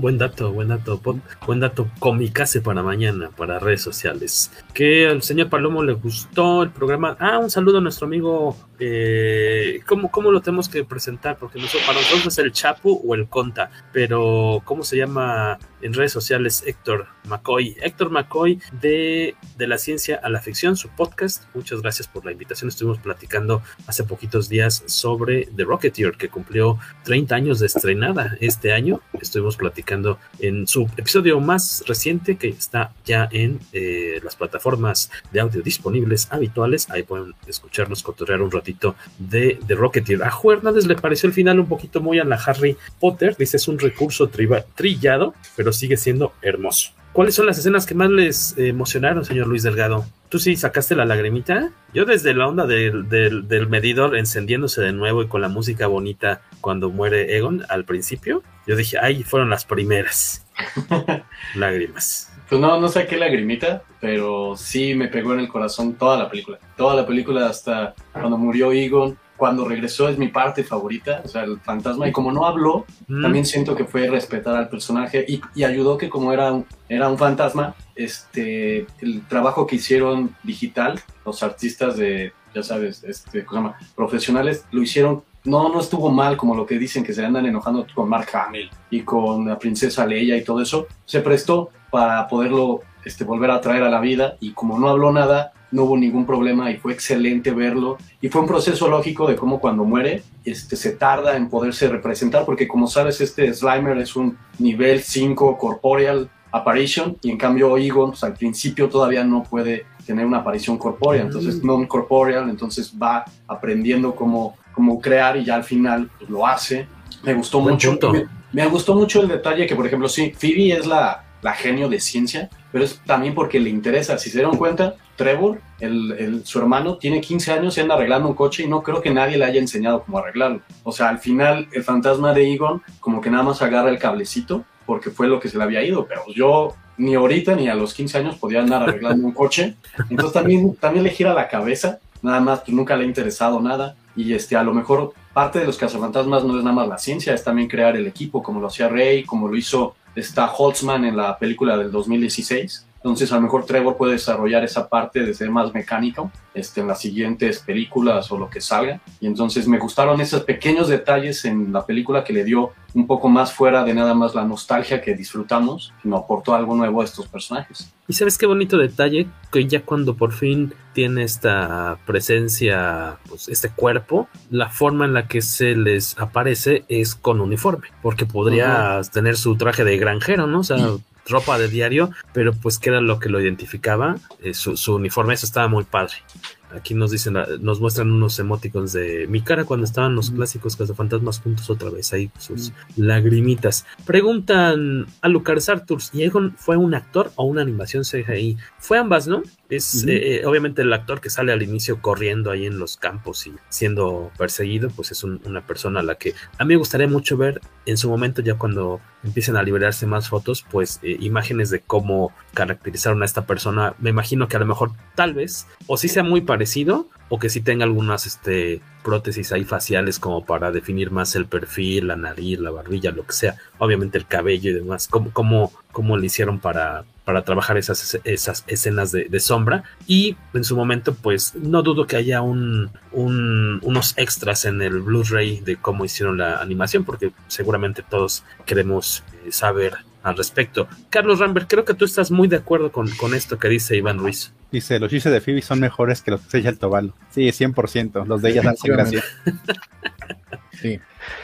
Buen dato, buen dato, buen dato comicase para mañana, para redes sociales. Que al señor Palomo le gustó el programa. Ah, un saludo a nuestro amigo. Eh, ¿cómo, ¿Cómo lo tenemos que presentar? Porque nosotros, para nosotros es el Chapu o el Conta, pero ¿cómo se llama en redes sociales Héctor McCoy. Héctor McCoy de, de la ciencia a la ficción, su podcast. Muchas gracias por la invitación. Estuvimos platicando hace poquitos días sobre The Rocketeer, que cumplió 30 años de estrenada este año. Estuvimos platicando en su episodio más reciente, que está ya en eh, las plataformas de audio disponibles habituales. Ahí pueden escucharnos cotorrear un ratito de The Rocketeer. A Juan le pareció el final un poquito muy a la Harry Potter. Dice es un recurso trillado, pero sigue siendo hermoso. ¿Cuáles son las escenas que más les emocionaron, señor Luis Delgado? ¿Tú sí sacaste la lagrimita? Yo desde la onda del, del, del, medidor encendiéndose de nuevo y con la música bonita cuando muere Egon al principio, yo dije, ay, fueron las primeras lágrimas. Pues no, no saqué lagrimita, pero sí me pegó en el corazón toda la película. Toda la película hasta cuando murió Egon, cuando regresó es mi parte favorita, o sea, el fantasma. Y como no habló, mm. también siento que fue respetar al personaje y, y, ayudó que como era un, era un fantasma, este, el trabajo que hicieron digital, los artistas de, ya sabes, este, ¿cómo se llama? profesionales, lo hicieron no, no estuvo mal como lo que dicen que se andan enojando con Mark Hamill y con la princesa Leia y todo eso. Se prestó para poderlo este, volver a traer a la vida y como no habló nada, no hubo ningún problema y fue excelente verlo. Y fue un proceso lógico de cómo cuando muere este, se tarda en poderse representar, porque como sabes, este Slimer es un nivel 5 corporeal apparition y en cambio Egon pues, al principio todavía no puede tener una aparición corpórea, entonces non corporeal, entonces va aprendiendo cómo, cómo crear y ya al final pues, lo hace. Me gustó Buen mucho. Me, me gustó mucho el detalle que, por ejemplo, sí, Phoebe es la, la genio de ciencia, pero es también porque le interesa. Si se dieron cuenta, Trevor, el, su hermano, tiene 15 años y anda arreglando un coche y no creo que nadie le haya enseñado cómo arreglarlo. O sea, al final, el fantasma de Egon, como que nada más agarra el cablecito porque fue lo que se le había ido, pero yo ni ahorita ni a los 15 años podía andar arreglando un coche. Entonces también, también le gira la cabeza, nada más, pues nunca le ha interesado nada. Y este, a lo mejor parte de los cazafantasmas no es nada más la ciencia, es también crear el equipo, como lo hacía Rey, como lo hizo está Holtzman en la película del 2016. Entonces a lo mejor Trevor puede desarrollar esa parte de ser más mecánico este, en las siguientes películas o lo que salga. Y entonces me gustaron esos pequeños detalles en la película que le dio un poco más fuera de nada más la nostalgia que disfrutamos, sino aportó algo nuevo a estos personajes. Y sabes qué bonito detalle, que ya cuando por fin tiene esta presencia, pues este cuerpo, la forma en la que se les aparece es con uniforme, porque podría uh -huh. tener su traje de granjero, ¿no? O sea, ropa de diario, pero pues que era lo que lo identificaba, eh, su, su, uniforme, eso estaba muy padre. Aquí nos dicen, nos muestran unos emoticons de mi cara cuando estaban los clásicos cazafantasmas juntos otra vez, ahí sus lagrimitas. Preguntan a Lucas Arturs, ¿y Egon fue un actor o una animación CGI? Fue ambas, ¿no? Es -hmm. eh, obviamente el actor que sale al inicio corriendo ahí en los campos y siendo perseguido, pues es un, una persona a la que a mí me gustaría mucho ver en su momento, ya cuando empiecen a liberarse más fotos, pues eh, imágenes de cómo caracterizaron a esta persona. Me imagino que a lo mejor, tal vez, o si sí sea muy parecido, o que sí tenga algunas este, prótesis ahí faciales como para definir más el perfil, la nariz, la barbilla, lo que sea. Obviamente el cabello y demás. ¿Cómo, cómo, cómo le hicieron para, para trabajar esas, esas escenas de, sombra? Y en su momento, pues no dudo que haya un, un, unos extras en el Blu-ray de cómo hicieron la animación, porque seguramente todos queremos eh, saber al respecto. Carlos Rambert, creo que tú estás muy de acuerdo con, con esto que dice Iván Ruiz. Dice, los chistes de Phoebe son mejores que los que se el Tobalo. Sí, 100%. Los de ella dan gracia. Sí.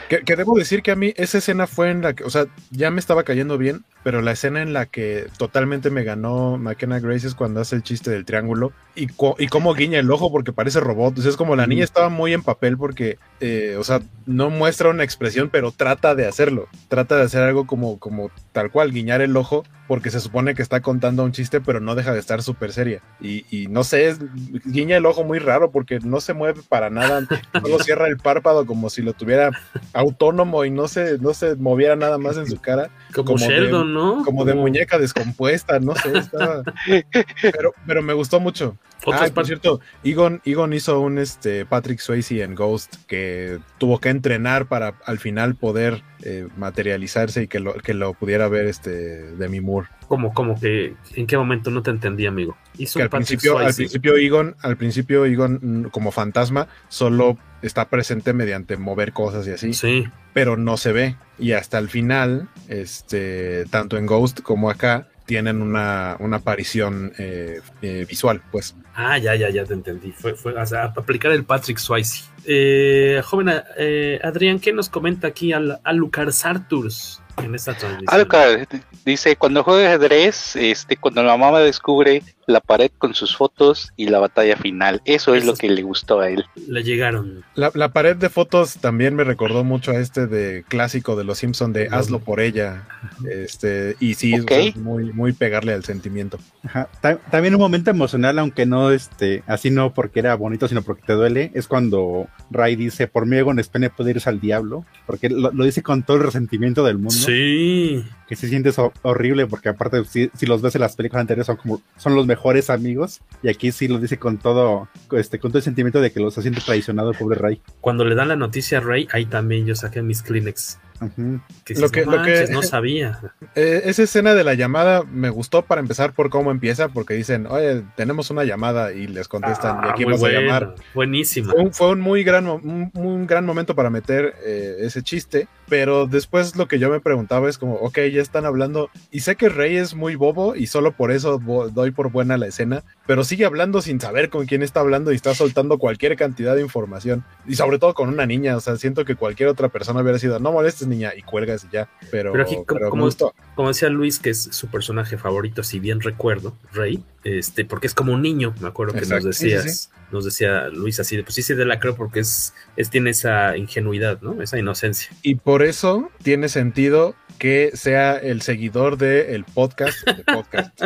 Que, que, debo decir que a mí esa escena fue en la que, o sea, ya me estaba cayendo bien, pero la escena en la que totalmente me ganó McKenna Grace es cuando hace el chiste del triángulo y, y cómo guiña el ojo porque parece robot. Es como la niña estaba muy en papel porque, eh, o sea, no muestra una expresión, pero trata de hacerlo. Trata de hacer algo como, como tal cual, guiñar el ojo porque se supone que está contando un chiste, pero no deja de estar súper seria. Y, y, no sé, es, guiña el ojo muy raro porque no se mueve para nada, solo cierra el párpado como si lo tuviera autónomo y no se, no se moviera nada más en su cara. Como, como Sheldon, de, ¿no? Como de muñeca descompuesta, no sé, estaba... pero, pero me gustó mucho. Ah, por cierto, Egon, Egon hizo un este, Patrick Swayze en Ghost que tuvo que entrenar para al final poder eh, materializarse y que lo, que lo pudiera ver este Demi Moore. ¿Cómo, cómo que en qué momento no te entendí, amigo? Hizo que al principio, al principio Egon, al principio Egon mm, como fantasma solo está presente mediante mover cosas y así. Sí. Pero no se ve. Y hasta el final este, tanto en Ghost como acá, tienen una, una aparición eh, eh, visual, pues. Ah, ya, ya, ya te entendí. Fue, fue o sea, aplicar el Patrick Swayze. Eh, joven eh, Adrián, ¿qué nos comenta aquí al, al Lucar Sarturs en esta transmisión? Alucard dice, cuando juega ajedrez, este, cuando la mamá descubre la pared con sus fotos y la batalla final. Eso es lo que le gustó a él. Le llegaron. La, la, pared de fotos también me recordó mucho a este de clásico de los Simpson de hazlo por ella. Este, y sí, okay. es muy, muy pegarle al sentimiento. Ajá. También un momento emocional, aunque no este, así no porque era bonito, sino porque te duele, es cuando Ray dice, por mí Egon Spene puede irse al diablo, porque lo, lo, dice con todo el resentimiento del mundo. Sí. Que se siente horrible, porque aparte, si, si, los ves en las películas anteriores, son como, son los mejores amigos, y aquí sí lo dice con todo, este, con todo el sentimiento de que los ha sido traicionado el pobre Ray. Cuando le dan la noticia a Ray, ahí también yo saqué mis Kleenex. Uh -huh. que, lo que, no, lo que no sabía. Eh, esa escena de la llamada me gustó para empezar por cómo empieza, porque dicen, oye, tenemos una llamada y les contestan, ah, ¿y aquí vas bueno, a llamar? Buenísimo. Fue un, fue un muy gran, un, un, gran momento para meter eh, ese chiste, pero después lo que yo me preguntaba es como, ok, ya están hablando, y sé que Rey es muy bobo y solo por eso doy por buena la escena, pero sigue hablando sin saber con quién está hablando y está soltando cualquier cantidad de información, y sobre todo con una niña, o sea, siento que cualquier otra persona hubiera sido, no molestes niña, y cuelgas y ya, pero, pero aquí, pero como, como, decía Luis, que es su personaje favorito, si bien recuerdo, Rey, este, porque es como un niño, me acuerdo que Exacto. nos decías, sí, sí, sí. nos decía Luis así, de, pues sí, sí, de la creo porque es, es, tiene esa ingenuidad, ¿no? Esa inocencia. Y por eso tiene sentido que sea el seguidor del el podcast de podcast.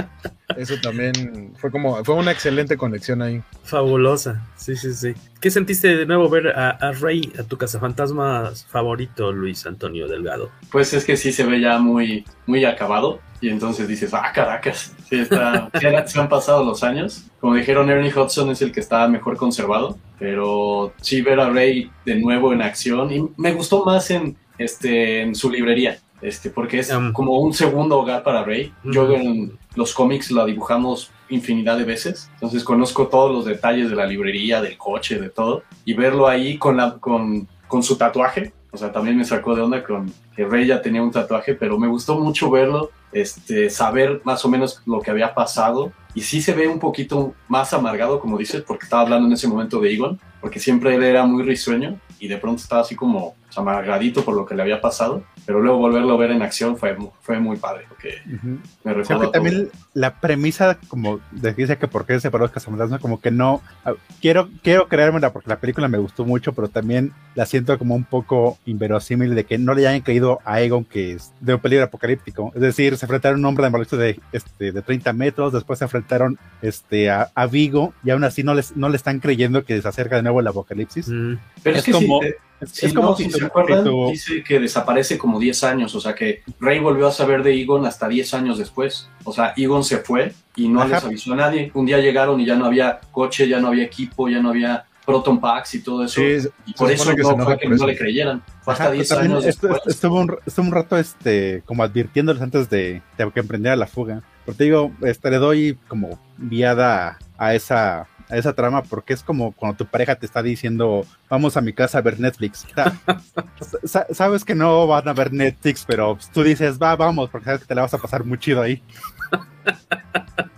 Eso también fue como, fue una excelente conexión ahí. Fabulosa, sí, sí, sí. ¿Qué sentiste de nuevo ver a, a Rey, a tu cazafantasmas favorito, Luis Antonio Delgado? Pues es que sí se ve ya muy, muy acabado. Y entonces dices, ah, caracas, sí está, se han pasado los años. Como dijeron, Ernie Hudson es el que está mejor conservado, pero sí ver a Rey de nuevo en acción. Y me gustó más en, este, en su librería este, porque es um, como un segundo hogar para Rey. Uh -huh. Yo en los cómics la dibujamos infinidad de veces, entonces conozco todos los detalles de la librería, del coche, de todo, y verlo ahí con, la, con, con su tatuaje, o sea, también me sacó de onda con que Rey ya tenía un tatuaje, pero me gustó mucho verlo, este, saber más o menos lo que había pasado, y sí se ve un poquito más amargado, como dices, porque estaba hablando en ese momento de Egon, porque siempre él era muy risueño, y de pronto estaba así como amargadito por lo que le había pasado, pero luego volverlo a ver en acción fue, fue muy padre, porque uh -huh. me recuerda sí, también la premisa como de dice que por qué se los cazafantasmas, como que no, quiero, quiero creérmela porque la película me gustó mucho, pero también la siento como un poco inverosímil de que no le hayan caído a Egon que es de un peligro apocalíptico, es decir, se enfrentaron a un hombre de de, este, de 30 metros, después se enfrentaron este, a, a, Vigo y aún así no, les, no le están creyendo que se acerca de nuevo el apocalipsis. Mm. Pero es, es que como... Si es, es como no, si, se acuerdan, tu... dice que desaparece como 10 años, o sea que Rey volvió a saber de Egon hasta 10 años después. O sea, Egon se fue y no Ajá. les avisó a nadie. Un día llegaron y ya no había coche, ya no había equipo, ya no había Proton Packs y todo eso. Sí, y por eso que no fue que no le creyeran. Fue hasta 10 años después. Estuvo un, estuvo un rato este, como advirtiéndoles antes de, de que emprendiera la fuga. Porque te digo, este, le doy como viada a esa a esa trama porque es como cuando tu pareja te está diciendo vamos a mi casa a ver Netflix. Sabes que no van a ver Netflix, pero tú dices va, vamos, porque sabes que te la vas a pasar muy chido ahí.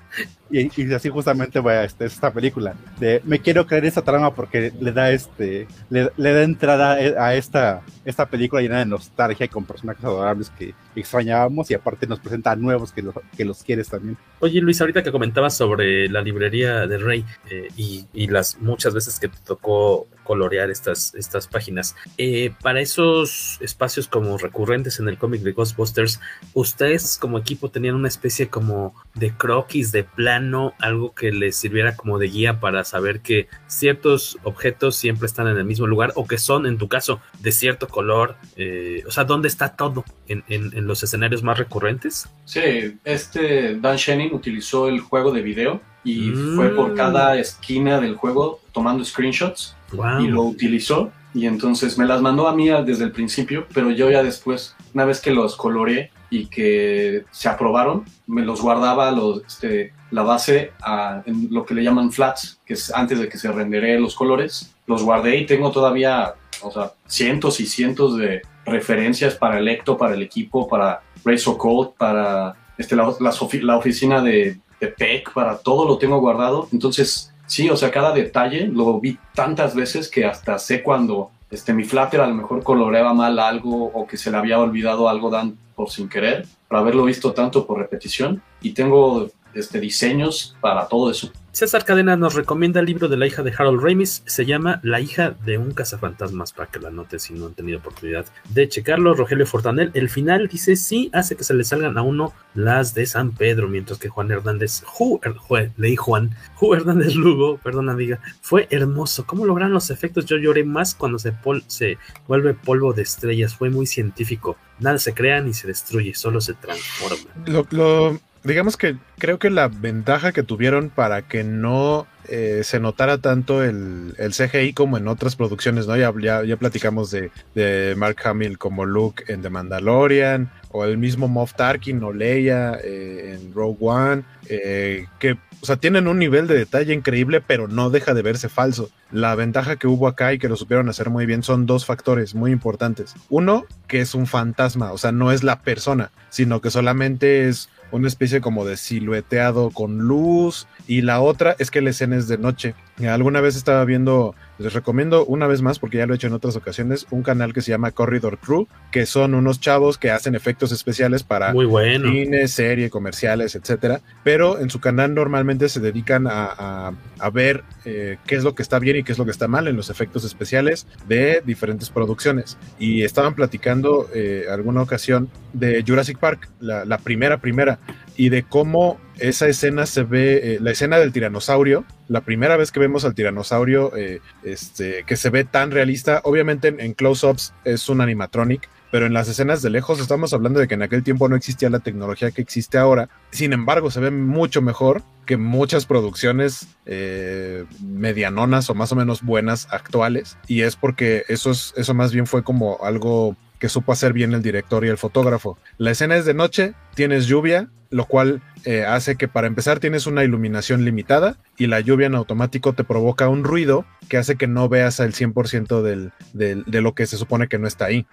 Y, así justamente voy a este, esta película. Me quiero creer esta trama porque le da este le, le da entrada a esta, esta película llena de nostalgia y con personajes adorables que extrañábamos y aparte nos presenta nuevos que los, que los quieres también. Oye Luis, ahorita que comentabas sobre la librería de Rey eh, y, las muchas veces que te tocó colorear estas, estas páginas, eh, para esos espacios como recurrentes en el cómic de Ghostbusters, ustedes como equipo tenían una especie como de croquis, de plan no algo que les sirviera como de guía para saber que ciertos objetos siempre están en el mismo lugar o que son, en tu caso, de cierto color. Eh, o sea, ¿dónde está todo en, en, en, los escenarios más recurrentes? Sí, este Dan Shenning utilizó el juego de video y mm. fue por cada esquina del juego tomando screenshots wow. y lo utilizó. Y entonces me las mandó a mí desde el principio, pero yo ya después, una vez que los coloreé y que se aprobaron, me los guardaba los, este, la base a, en lo que le llaman flats, que es antes de que se rendere los colores. Los guardé y tengo todavía, o sea, cientos y cientos de, referencias para Electo, para el equipo, para Razor Code, para este, la, la, oficina de, de PEC, para todo lo tengo guardado. Entonces, sí, o sea, cada detalle lo vi tantas veces que hasta sé cuando este, mi flatter a lo mejor coloreaba mal algo o que se le había olvidado algo dan por sin querer, por haberlo visto tanto por repetición. Y tengo este, diseños para todo eso. César Cadena nos recomienda el libro de la hija de Harold Ramis, se llama La hija de un cazafantasmas, para que la note si no han tenido oportunidad de checarlo. Rogelio Fortanel, el final dice sí hace que se le salgan a uno las de San Pedro, mientras que Juan Hernández, Ju, er, leí Juan, Ju Hernández Lugo, perdón amiga, fue hermoso. ¿Cómo logran los efectos? Yo lloré más cuando se, se vuelve polvo de estrellas, fue muy científico. Nada se crea ni se destruye, solo se transforma. lo digamos que creo que la ventaja que tuvieron para que no eh, se notara tanto el, el, CGI como en otras producciones, ¿no? Ya, ya, platicamos de, de, Mark Hamill como Luke en The Mandalorian, o el mismo Moff Tarkin o Leia eh, en Rogue One, eh, que, o sea, tienen un nivel de detalle increíble, pero no deja de verse falso. La ventaja que hubo acá y que lo supieron hacer muy bien son dos factores muy importantes. Uno, que es un fantasma, o sea, no es la persona, sino que solamente es una especie como de silueteado con luz. Y la otra es que la escena es de noche. Alguna vez estaba viendo, les recomiendo una vez más, porque ya lo he hecho en otras ocasiones, un canal que se llama Corridor Crew, que son unos chavos que hacen efectos especiales para Muy bueno. cine, serie, comerciales, etcétera. Pero en su canal normalmente se dedican a, ver eh, qué es lo que está bien y qué es lo que está mal en los efectos especiales de diferentes producciones. Y estaban platicando eh, alguna ocasión de Jurassic Park, la, la primera, primera y de cómo esa escena se ve, eh, la escena del tiranosaurio, la primera vez que vemos al tiranosaurio eh, este, que se ve tan realista, obviamente en, close-ups es un animatronic, pero en las escenas de lejos estamos hablando de que en aquel tiempo no existía la tecnología que existe ahora. Sin embargo, se ve mucho mejor que muchas producciones eh, medianonas o más o menos buenas actuales. Y es porque eso, es, eso más bien fue como algo que supo hacer bien el director y el fotógrafo. La escena es de noche, tienes lluvia, lo cual eh, hace que para empezar tienes una iluminación limitada y la lluvia en automático te provoca un ruido que hace que no veas el 100% del, de lo que se supone que no está ahí.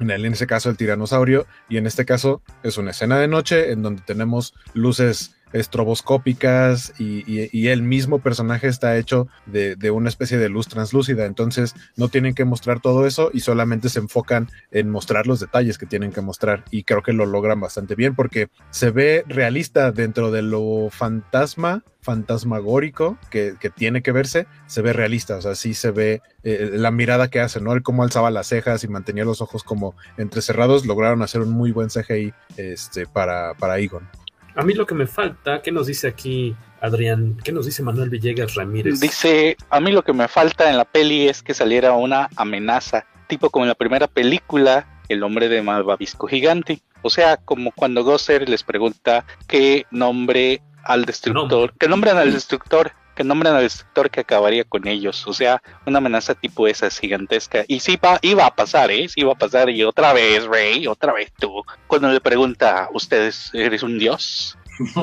En ese caso el tiranosaurio y en este caso es una escena de noche en donde tenemos luces estroboscópicas y, el mismo personaje está hecho de, una especie de luz translúcida, entonces no tienen que mostrar todo eso y solamente se enfocan en mostrar los detalles que tienen que mostrar y creo que lo logran bastante bien porque se ve realista dentro de lo fantasma fantasmagórico que, tiene que verse, se ve realista, o sea, sí se ve eh, la mirada que hace, ¿no? El cómo alzaba las cejas y mantenía los ojos como entrecerrados, lograron hacer un muy buen CGI este, para, para Egon. A mí lo que me falta, ¿qué nos dice aquí Adrián? ¿Qué nos dice Manuel Villegas Ramírez? Dice, a mí lo que me falta en la peli es que saliera una amenaza, tipo como en la primera película, El hombre de Malvavisco Gigante. O sea, como cuando Gosser les pregunta qué nombre al destructor, qué nombran al destructor que nombran al destructor que acabaría con ellos. O sea, una amenaza tipo esa es gigantesca. Y sí va, iba a pasar, ¿eh? Sí iba a pasar. Y otra vez, Rey, otra vez tú. Cuando le pregunta, ¿ustedes eres un dios?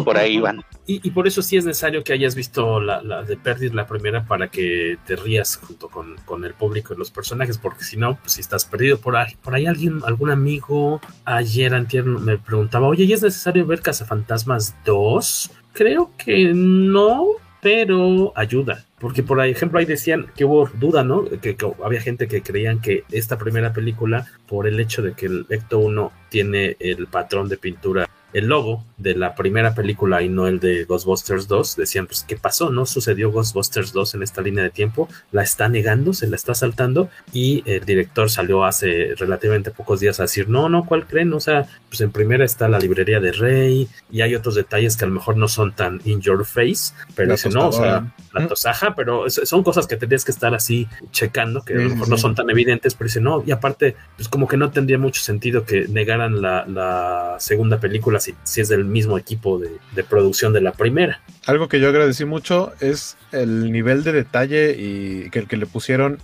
Por ahí van. Y, por eso sí es necesario que hayas visto la, de Perdiz, la primera, para que te rías junto con, con el público y los personajes, porque si no, pues si estás perdido por ahí, por ahí alguien, algún amigo ayer antier me preguntaba, oye, ¿y es necesario ver Cazafantasmas 2? Creo que no, pero ayuda. Porque, por ejemplo, ahí decían que hubo duda, ¿no? Que, había gente que creían que esta primera película, por el hecho de que el Ecto 1 tiene el patrón de pintura el logo de la primera película y no el de Ghostbusters 2, decían, pues, ¿qué pasó? ¿No sucedió Ghostbusters 2 en esta línea de tiempo? La está negando, se la está saltando y el director salió hace relativamente pocos días a decir, no, no, ¿cuál creen? O sea, pues en primera está la librería de Rey y hay otros detalles que a lo mejor no son tan in your face, pero dice, no, o sea, la tosaja, pero son cosas que tendrías que estar así checando, que a lo mejor no son tan evidentes, pero dice, no, y aparte, pues como que no tendría mucho sentido que negaran la, la segunda película si, es del mismo equipo de, producción de la primera. Algo que yo agradecí mucho es el nivel de detalle y que, que le pusieron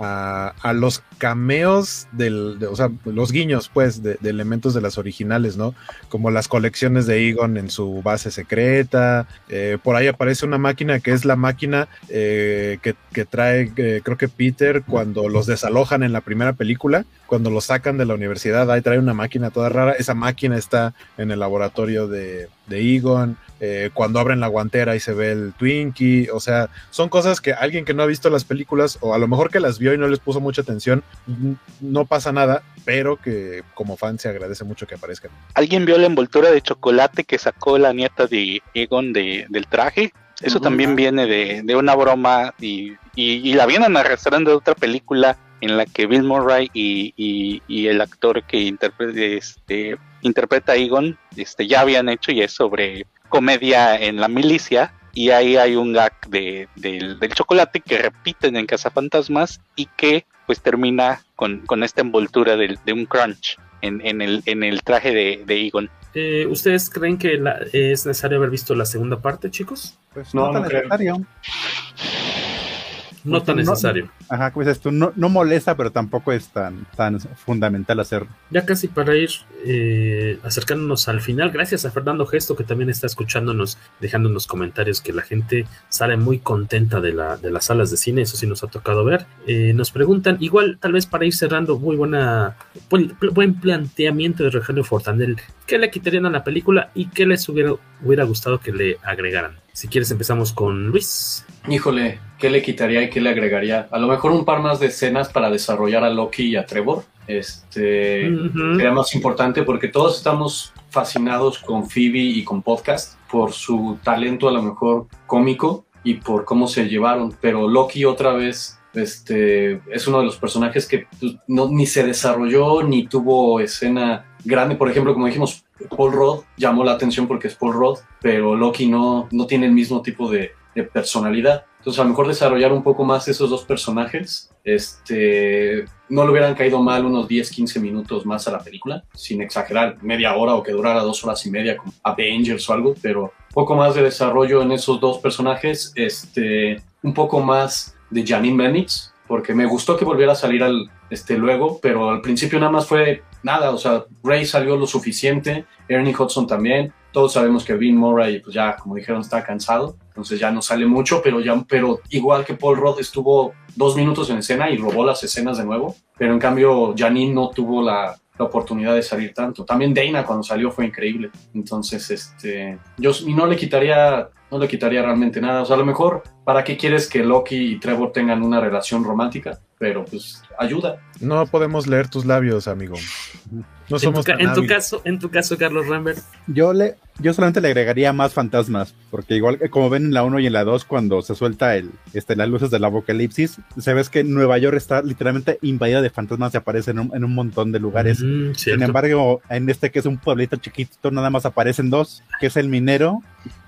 a, a los cameos del, de, o sea, los guiños, pues, de, elementos de las originales, ¿no? Como las colecciones de Egon en su base secreta. Eh, por ahí aparece una máquina que es la máquina eh, que, que, trae, eh, creo que Peter, cuando los desalojan en la primera película, cuando los sacan de la universidad, ahí trae una máquina toda rara. Esa máquina está en el laboratorio de, de Egon. Eh, cuando abren la guantera y se ve el Twinkie, o sea, son cosas que alguien que no ha visto las películas o a lo mejor que las vio y no les puso mucha atención, no pasa nada, pero que como fan se agradece mucho que aparezcan. ¿Alguien vio la envoltura de chocolate que sacó la nieta de Egon de, del traje? Eso uh -huh. también viene de, de una broma y, y, y, la vienen arrastrando de otra película en la que Bill Murray y, y, y el actor que interpreta, este, interpreta a Egon este, ya habían hecho y es sobre comedia en la milicia y ahí hay un gag de, de, del chocolate que repiten en Cazafantasmas y que pues termina con, con esta envoltura de, de, un crunch en, en, el, en el traje de, de Egon. Eh, ¿Ustedes creen que la, es necesario haber visto la segunda parte, chicos? Pues no, no, no necesario. No tan necesario. No, ajá, como dices tú, no, no, molesta, pero tampoco es tan, tan fundamental hacerlo. Ya casi para ir eh, acercándonos al final, gracias a Fernando Gesto que también está escuchándonos, dejándonos comentarios que la gente sale muy contenta de, la, de las salas de cine, eso sí nos ha tocado ver. Eh, nos preguntan, igual tal vez para ir cerrando, muy buena, buen, buen planteamiento de Rogelio Fortanel, ¿qué le quitarían a la película y qué les hubiera, hubiera gustado que le agregaran? Si quieres empezamos con Luis. Híjole, ¿qué le quitaría y qué le agregaría? A lo mejor un par más de escenas para desarrollar a Loki y a Trevor. Este uh -huh. sería más importante porque todos estamos fascinados con Phoebe y con podcast por su talento a lo mejor cómico y por cómo se llevaron. Pero Loki otra vez este, es uno de los personajes que no, ni se desarrolló ni tuvo escena grande. Por ejemplo, como dijimos, Paul Rudd llamó la atención porque es Paul Rudd, pero Loki no, no tiene el mismo tipo de, personalidad. Entonces, a lo mejor desarrollar un poco más esos dos personajes, este, no le hubieran caído mal unos 10, 15 minutos más a la película, sin exagerar, media hora o que durara dos horas y media como Avengers o algo, pero poco más de desarrollo en esos dos personajes, este, un poco más de Janine Bennett, porque me gustó que volviera a salir al, este, luego, pero al principio nada más fue nada, o sea, Ray salió lo suficiente, Ernie Hudson también, todos sabemos que Bill Murray, pues ya, como dijeron, está cansado, entonces ya no sale mucho, pero, ya, pero igual que Paul Rudd estuvo dos minutos en escena y robó las escenas de nuevo, pero en cambio Janine no tuvo la, la oportunidad de salir tanto. También Dana cuando salió fue increíble, entonces este, yo no le quitaría no le quitaría realmente nada. O sea, a lo mejor, ¿para qué quieres que Loki y Trevor tengan una relación romántica? Pero pues ayuda. No podemos leer tus labios, amigo. No somos en, tu, en tu caso, en tu caso, Carlos Rambert. Yo le, yo solamente le agregaría más fantasmas, porque igual como ven en la 1 y en la 2, cuando se suelta el, este, las luces del apocalipsis, se ves que Nueva York está literalmente invadida de fantasmas y aparece en un, en un montón de lugares. Mm, Sin embargo, en este que es un pueblito chiquito, nada más aparecen dos, que es el minero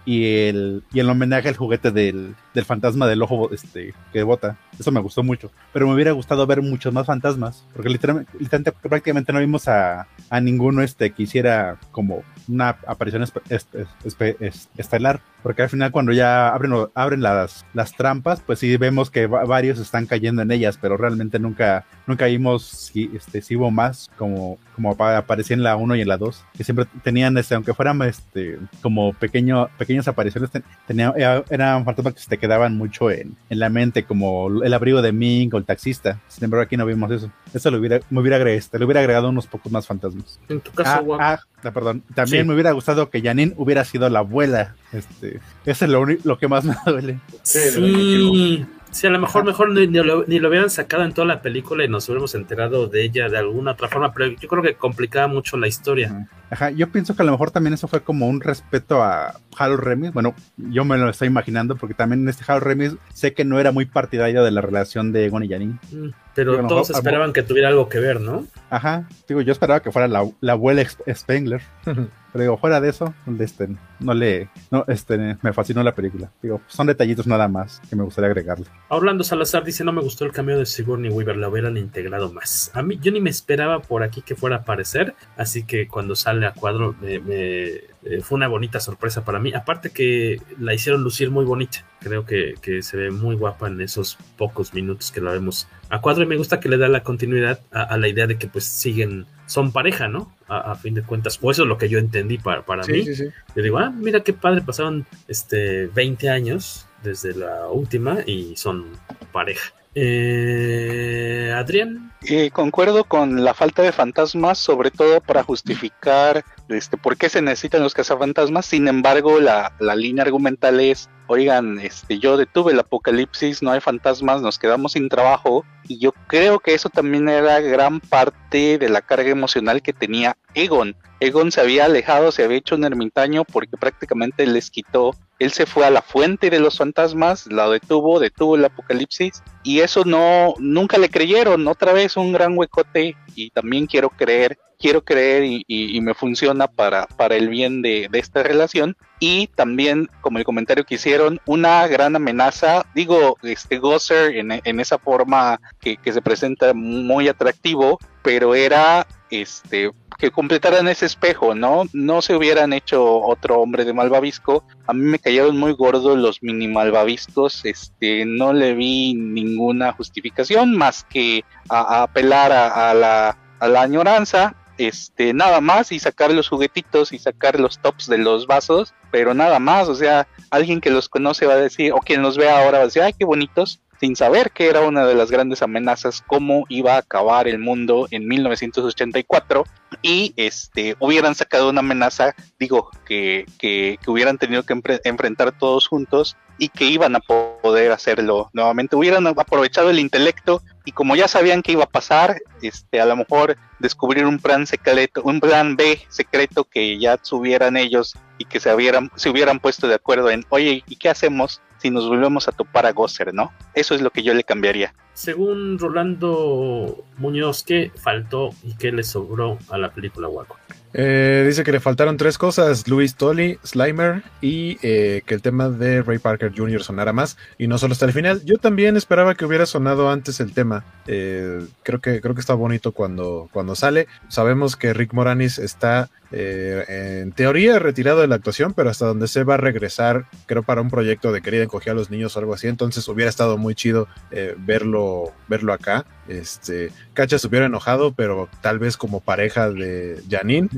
y el, y el homenaje al juguete del, del fantasma del ojo este, que bota. Eso me gustó mucho. Pero me hubiera gustado ver muchos más fantasmas, porque literalmente, literalmente prácticamente no vimos a, a ninguno este, que hiciera como una aparición espe estelar. Porque al final cuando ya abren, abren las, las trampas, pues sí vemos que varios están cayendo en ellas, pero realmente nunca, nunca vimos si, este, si hubo más como, como aparecía en la 1 y en la 2, que siempre tenían, este, aunque fueran este, como pequeño, pequeñas apariciones, tenían, eran fantasmas que se te quedaban mucho en, en la mente, como el abrigo de Ming o el taxista. Sin embargo, aquí no vimos eso. Eso le hubiera, me hubiera agregado, le hubiera agregado unos pocos más fantasmas. En tu caso, ah, ah, perdón. También sí. me hubiera gustado que Janine hubiera sido la abuela. Este, eso es lo, lo que más me duele. Sí, sí. Sí, a lo mejor mejor ni, ni, lo, ni, lo, hubieran sacado en toda la película y nos hubiéramos enterado de ella de alguna otra forma, pero yo creo que complicaba mucho la historia. Ajá, yo pienso que a lo mejor también eso fue como un respeto a Harold Remis. Bueno, yo me lo estoy imaginando porque también en este Harold Remis sé que no era muy partidario de la relación de Egon y Janine. Mm, pero digo, todos esperaban que tuviera algo que ver, ¿no? Ajá, digo, yo esperaba que fuera la, la abuela Spengler. Pero digo, fuera de eso, este, no le, no, este, me fascinó la película. Digo, son detallitos nada más que me gustaría agregarle. Orlando Salazar dice, no me gustó el cambio de Sigourney Weaver, la hubieran integrado más. A mí, yo ni me esperaba por aquí que fuera a aparecer, así que cuando sale a cuadro me, eh, fue una bonita sorpresa para mí. Aparte que la hicieron lucir muy bonita. Creo que, que, se ve muy guapa en esos pocos minutos que la vemos a cuadro y me gusta que le da la continuidad a la idea de que pues siguen, son pareja, ¿no? A, a, fin de cuentas, o eso es lo que yo entendí para, para Sí, mí. sí, sí. Yo digo, ah, mira qué padre, pasaron este 20 años desde la última y son pareja. Eh, Adrián. Eh, concuerdo con la falta de fantasmas, sobre todo para justificar este, por qué se necesitan los cazafantasmas. Sin embargo, la, la línea argumental es, oigan, este, yo detuve el apocalipsis, no hay fantasmas, nos quedamos sin trabajo. Y yo creo que eso también era gran parte de la carga emocional que tenía Egon. Egon se había alejado, se había hecho un ermitaño porque prácticamente les quitó él se fue a la fuente de los fantasmas, la detuvo, detuvo el apocalipsis y eso no, nunca le creyeron, otra vez un gran huecote y también quiero creer, quiero creer y, y, y me funciona para, para el bien de, de, esta relación y también como el comentario que hicieron, una gran amenaza, digo, este Gosser en, en esa forma que, que se presenta muy atractivo, pero era este que completaran ese espejo, ¿no? No se hubieran hecho otro hombre de malvavisco. A mí me cayeron muy gordos los mini malvaviscos. Este, no le vi ninguna justificación más que a, a apelar a, a, la, a la añoranza. Este, nada más y sacar los juguetitos y sacar los tops de los vasos, pero nada más, o sea, alguien que los conoce va a decir, o quien los ve ahora va a decir, ay, qué bonitos, sin saber que era una de las grandes amenazas, cómo iba a acabar el mundo en 1984 y este hubieran sacado una amenaza, digo, que, que, que hubieran tenido que enfrentar todos juntos y que iban a poder hacerlo nuevamente, hubieran aprovechado el intelecto y como ya sabían que iba a pasar, este, a lo mejor descubrir un plan secreto, un plan B secreto que ya tuvieran ellos y que se hubieran, se hubieran puesto de acuerdo en, oye, ¿y qué hacemos si nos volvemos a topar a Gosser, no? Eso es lo que yo le cambiaría. Según Rolando Muñoz, ¿qué faltó y qué le sobró a la película Waco? Eh, dice que le faltaron tres cosas: Louis Tolly, Slimer y eh, que el tema de Ray Parker Jr. sonara más y no solo hasta el final. Yo también esperaba que hubiera sonado antes el tema. Eh, creo que creo que está bonito cuando, cuando sale. Sabemos que Rick Moranis está eh, en teoría retirado de la actuación, pero hasta donde se va a regresar, creo para un proyecto de querida encoger a los niños o algo así. Entonces hubiera estado muy chido eh, verlo, verlo acá. Este, Cacha se hubiera enojado, pero tal vez como pareja de Janine.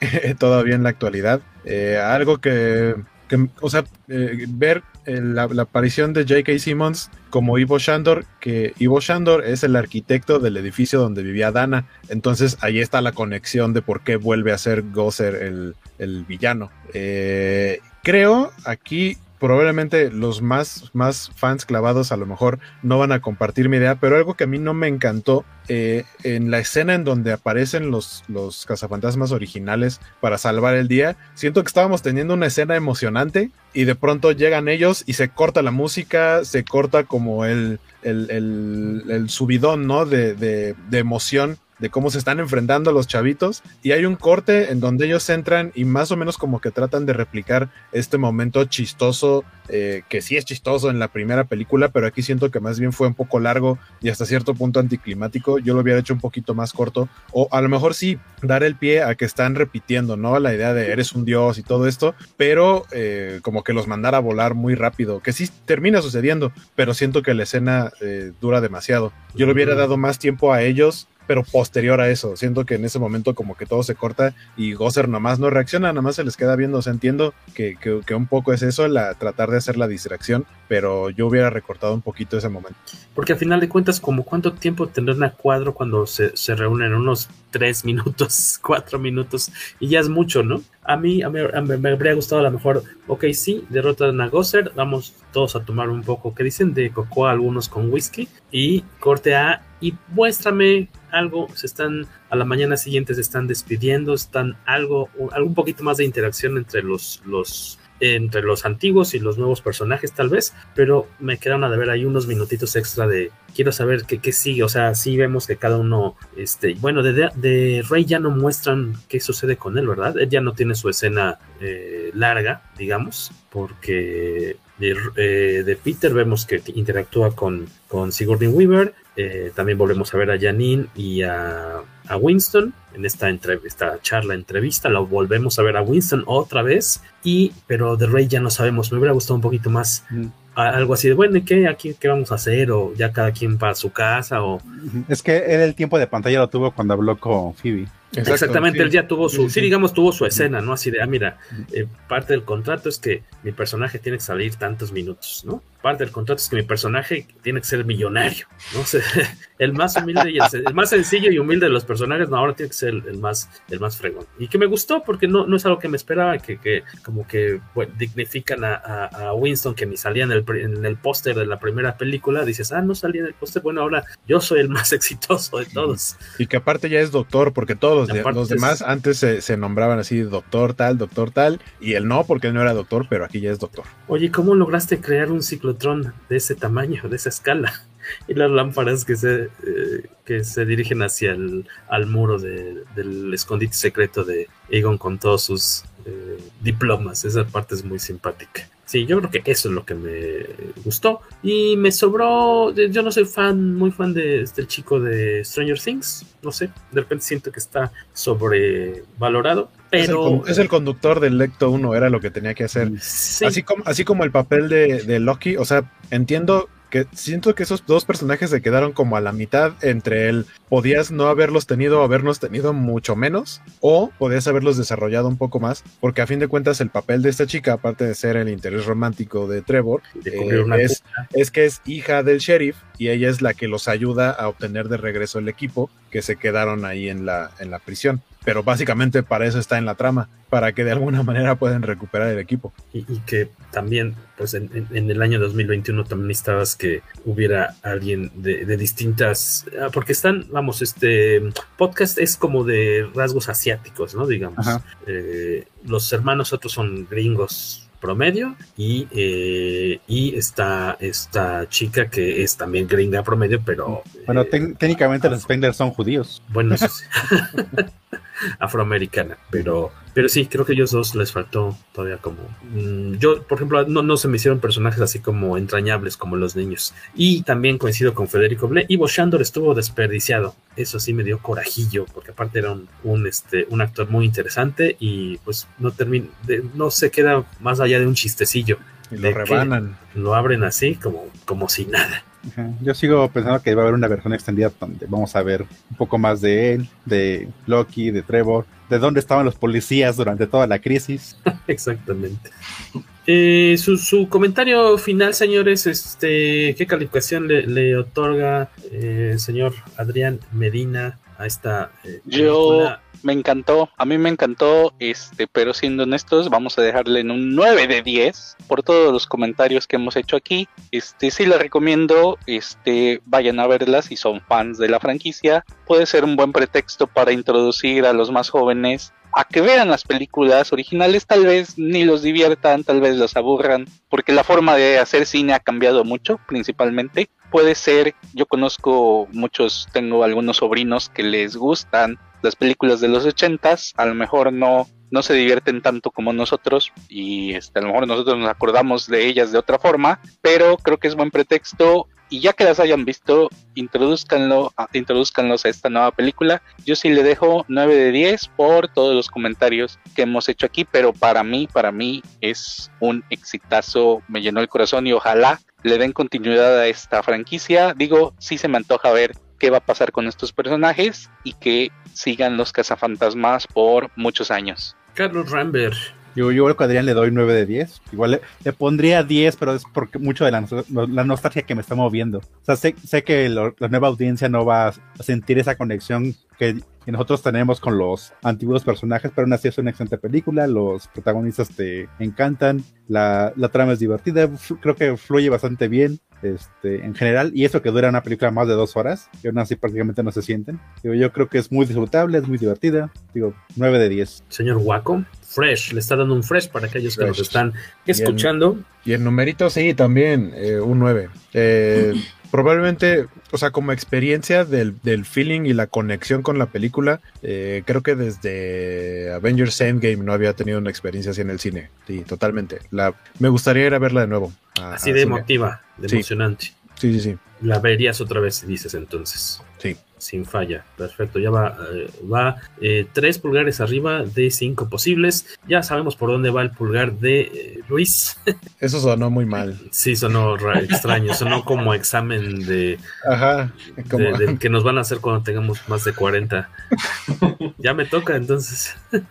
todavía en la actualidad. Eh, algo que, o sea, eh, ver la, la, aparición de J.K. Simmons como Ivo Shandor, que Ivo Shandor es el arquitecto del edificio donde vivía Dana. Entonces ahí está la conexión de por qué vuelve a ser Gosser el, el villano. Eh, creo aquí probablemente los más, más fans clavados a lo mejor no van a compartir mi idea, pero algo que a mí no me encantó eh, en la escena en donde aparecen los, los cazafantasmas originales para salvar el día, siento que estábamos teniendo una escena emocionante y de pronto llegan ellos y se corta la música, se corta como el, el, el, el subidón, ¿no? De, de, de emoción de cómo se están enfrentando los chavitos y hay un corte en donde ellos entran y más o menos como que tratan de replicar este momento chistoso eh, que sí es chistoso en la primera película pero aquí siento que más bien fue un poco largo y hasta cierto punto anticlimático. Yo lo hubiera hecho un poquito más corto o a lo mejor sí dar el pie a que están repitiendo no la idea de eres un dios y todo esto pero eh, como que los mandara a volar muy rápido que sí termina sucediendo pero siento que la escena eh, dura demasiado. Yo le hubiera dado más tiempo a ellos pero posterior a eso. Siento que en ese momento como que todo se corta y Gosser nomás no reacciona, nomás se les queda viendo. O sea, entiendo que, que, que, un poco es eso, la, tratar de hacer la distracción, pero yo hubiera recortado un poquito ese momento. Porque al final de cuentas, como cuánto tiempo tendrán a cuadro cuando se, se reúnen? Unos tres minutos, cuatro minutos, y ya es mucho, ¿no? A mí, a mí, me habría gustado a lo mejor, ok, sí, derrotan a Gosser, vamos todos a tomar un poco, ¿qué dicen? De cocoa, algunos con whisky, y corte a, y muéstrame algo, se están, a la mañana siguiente se están despidiendo, están algo, algún poquito más de interacción entre los, los entre los antiguos y los nuevos personajes tal vez, pero me quedaron a ver ahí unos minutitos extra de quiero saber qué, qué sigue, o sea, sí vemos que cada uno, este, bueno, de, de Rey ya no muestran qué sucede con él, ¿verdad? Él ya no tiene su escena eh, larga, digamos, porque de, eh, de, Peter vemos que interactúa con, con Sigourney Weaver, eh, también volvemos a ver a Janine y a, a Winston en esta, esta charla, entrevista, lo volvemos a ver a Winston otra vez, y pero de Rey ya no sabemos, me hubiera gustado un poquito más. Mm algo así de, bueno, ¿y qué, aquí, qué vamos a hacer? O ya cada quien para su casa, o... Es que él el tiempo de pantalla lo tuvo cuando habló con Phoebe. Exacto, Exactamente, sí. él ya tuvo su, sí, sí, digamos, tuvo su escena, ¿no? Así de, ah, mira, eh, parte del contrato es que mi personaje tiene que salir tantos minutos, ¿no? Parte del contrato es que mi personaje tiene que ser millonario, ¿no? El más humilde y el, el, más sencillo y humilde de los personajes, no, ahora tiene que ser el, el, más, el más fregón. Y que me gustó porque no, no es algo que me esperaba, que, que como que bueno, dignifican a, a, a, Winston que ni salía en el, en el póster de la primera película, dices, ah, no salía en el póster, bueno, ahora yo soy el más exitoso de todos. Y que aparte ya es doctor, porque todos los, de, los demás es... antes se, se, nombraban así, doctor tal, doctor tal, y él no, porque él no era doctor, pero aquí ya es doctor. Oye, ¿cómo lograste crear un de ese tamaño, de esa escala? y las lámparas que se, eh, que se dirigen hacia el al muro de, del escondite secreto de Egon con todos sus eh, diplomas. Esa parte es muy simpática. Sí, yo creo que eso es lo que me gustó. Y me sobró. Yo no soy fan, muy fan de, del chico de Stranger Things. No sé, de repente siento que está sobrevalorado. Pero... Es el, es el conductor del Lecto 1, era lo que tenía que hacer. Sí. Así, como, así como el papel de, de Loki, o sea, entiendo que siento que esos dos personajes se quedaron como a la mitad entre el podías no haberlos tenido o habernos tenido mucho menos o podías haberlos desarrollado un poco más porque a fin de cuentas el papel de esta chica aparte de ser el interés romántico de Trevor eh, es, es, que es hija del sheriff y ella es la que los ayuda a obtener de regreso el equipo que se quedaron ahí en la, en la prisión pero básicamente para eso está en la trama, para que de alguna manera puedan recuperar el equipo. Y, y que también, pues en, en, en, el año 2021 también necesitabas que hubiera alguien de, de, distintas, ah, porque están, vamos, este podcast es como de rasgos asiáticos, ¿no? Digamos. Eh, los hermanos otros son gringos promedio y, eh, y esta, esta chica que es también gringa promedio, pero... Bueno, eh, técnicamente los Spenders son judíos. Bueno, eso sí. afroamericana, pero, pero sí, creo que ellos dos les faltó todavía como... Mmm, yo, por ejemplo, no, no se me hicieron personajes así como entrañables como los niños. Y también coincido con Federico Ble. Ivo Shandor estuvo desperdiciado. Eso sí me dio corajillo, porque aparte era un, un, este, un actor muy interesante y pues no termina, no se queda más allá de un chistecillo. Y lo rebanan. Lo abren así como, como si nada. Yo sigo pensando que va a haber una versión extendida donde vamos a ver un poco más de él, de Loki, de Trevor, de dónde estaban los policías durante toda la crisis. Exactamente. Eh, su, comentario final, señores, este, ¿qué calificación le, otorga el eh, señor Adrián Medina a esta eh, Yo me encantó, a mí me encantó, este, pero siendo honestos, vamos a dejarle en un 9 de 10 por todos los comentarios que hemos hecho aquí. Este, sí les recomiendo, este, vayan a verlas si son fans de la franquicia. Puede ser un buen pretexto para introducir a los más jóvenes a que vean las películas originales, tal vez ni los diviertan, tal vez los aburran, porque la forma de hacer cine ha cambiado mucho, principalmente. Puede ser, yo conozco muchos, tengo algunos sobrinos que les gustan las películas de los ochentas, a lo mejor no, no se divierten tanto como nosotros y este, a lo mejor nosotros nos acordamos de ellas de otra forma, pero creo que es buen pretexto y ya que las hayan visto, introduzcanlo, introduzcanlos a esta nueva película. Yo sí le dejo 9 de 10 por todos los comentarios que hemos hecho aquí, pero para mí, para mí es un exitazo, me llenó el corazón y ojalá le den continuidad a esta franquicia. Digo, sí se me antoja ver qué va a pasar con estos personajes y que sigan los cazafantasmas por muchos años. Carlos Rambert. Yo, yo creo que a Adrián le doy 9 de 10. Igual le, le pondría 10, pero es porque mucho de la, la, nostalgia que me está moviendo. O sea, sé, sé que lo, la nueva audiencia no va a sentir esa conexión que, que, nosotros tenemos con los antiguos personajes, pero aún así es una excelente película. Los protagonistas te encantan. La, la trama es divertida. Creo que fluye bastante bien. Este, en general, y eso que dura una película más de dos horas, que aún así prácticamente no se sienten. Digo, yo creo que es muy disfrutable, es muy divertida. Digo, 9 de 10. Señor Waco, fresh, le está dando un fresh para aquellos que nos están escuchando. Y en, numerito sí, también, eh, un 9. Eh, probablemente, o sea, como experiencia del, del, feeling y la conexión con la película, eh, creo que desde Avengers Endgame no había tenido una experiencia así en el cine. Sí, totalmente. La, me gustaría ir a verla de nuevo. A, así de emotiva, de sí. emocionante. Sí, sí, sí. La verías otra vez, dices entonces. Sí. Sin falla. Perfecto. Ya va, eh, va eh, tres pulgares arriba de cinco posibles. Ya sabemos por dónde va el pulgar de eh, Luis. Eso sonó muy mal. Sí, sonó extraño. sonó como examen de, Ajá, como... de, de que nos van a hacer cuando tengamos más de 40. ya me toca entonces.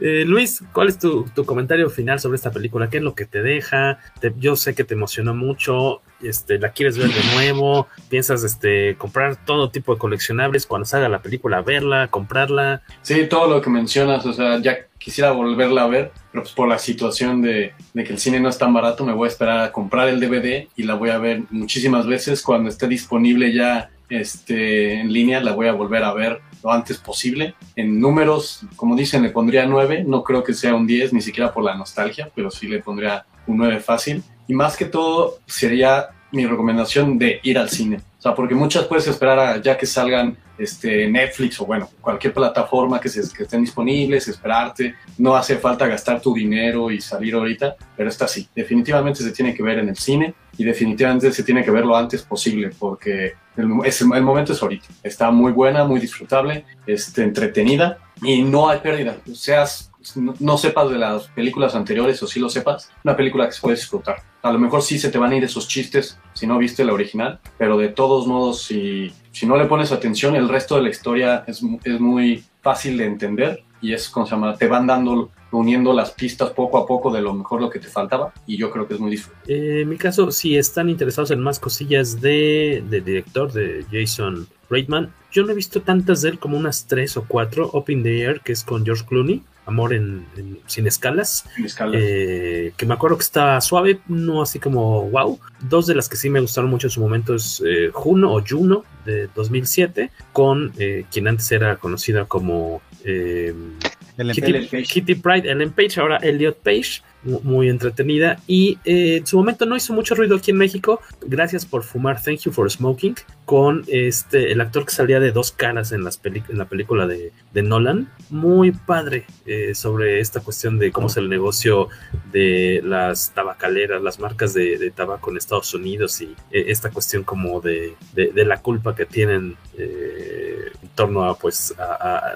Eh, Luis, ¿cuál es tu, comentario final sobre esta película? ¿Qué es lo que te deja? Te, yo sé que te emocionó mucho, este, la quieres ver de nuevo, piensas este, comprar todo tipo de coleccionables cuando salga la película, verla, comprarla. Sí, todo lo que mencionas, o sea, ya quisiera volverla a ver, pero pues por la situación de, de, que el cine no es tan barato, me voy a esperar a comprar el DVD y la voy a ver muchísimas veces cuando esté disponible ya este, en línea, la voy a volver a ver lo antes posible. En números, como dicen, le pondría 9, no creo que sea un 10, ni siquiera por la nostalgia, pero sí le pondría un 9 fácil. Y más que todo sería mi recomendación de ir al cine. O sea, porque muchas puedes esperar a ya que salgan este, Netflix o bueno, cualquier plataforma que, se, que estén disponibles, esperarte. No hace falta gastar tu dinero y salir ahorita, pero esta sí. Definitivamente se tiene que ver en el cine y definitivamente se tiene que ver lo antes posible porque el, es, el momento es ahorita. Está muy buena, muy disfrutable, este, entretenida y no hay pérdida. Seas no, sepas de las películas anteriores o sí lo sepas, una película que se puede disfrutar. A lo mejor sí se te van a ir esos chistes si no viste la original, pero de todos modos, si, si no le pones atención, el resto de la historia es, es muy fácil de entender y es como se llama, te van dando uniendo las pistas poco a poco de lo mejor lo que te faltaba y yo creo que es muy disfrutable. Eh, en mi caso, si están interesados en más cosillas de, de director de Jason Reitman, yo no he visto tantas de él como unas tres o cuatro. Up the Air, que es con George Clooney, Amor en, en Sin Escalas, Sin escalas. Eh, que me acuerdo que está suave, no así como wow. Dos de las que sí me gustaron mucho en su momento es eh, Juno o Juno de 2007, con eh, quien antes era conocida como Kitty, Kitty Pride, Ellen Page, ahora Elliot Page muy entretenida y eh, en su momento no hizo mucho ruido aquí en México. Gracias por fumar, Thank You for Smoking, con este el actor que salía de dos caras en, las en la película de, de, Nolan. Muy padre eh, sobre esta cuestión de cómo es el negocio de las tabacaleras, las marcas de, de tabaco en Estados Unidos y eh, esta cuestión como de, de, la culpa que tienen en torno a pues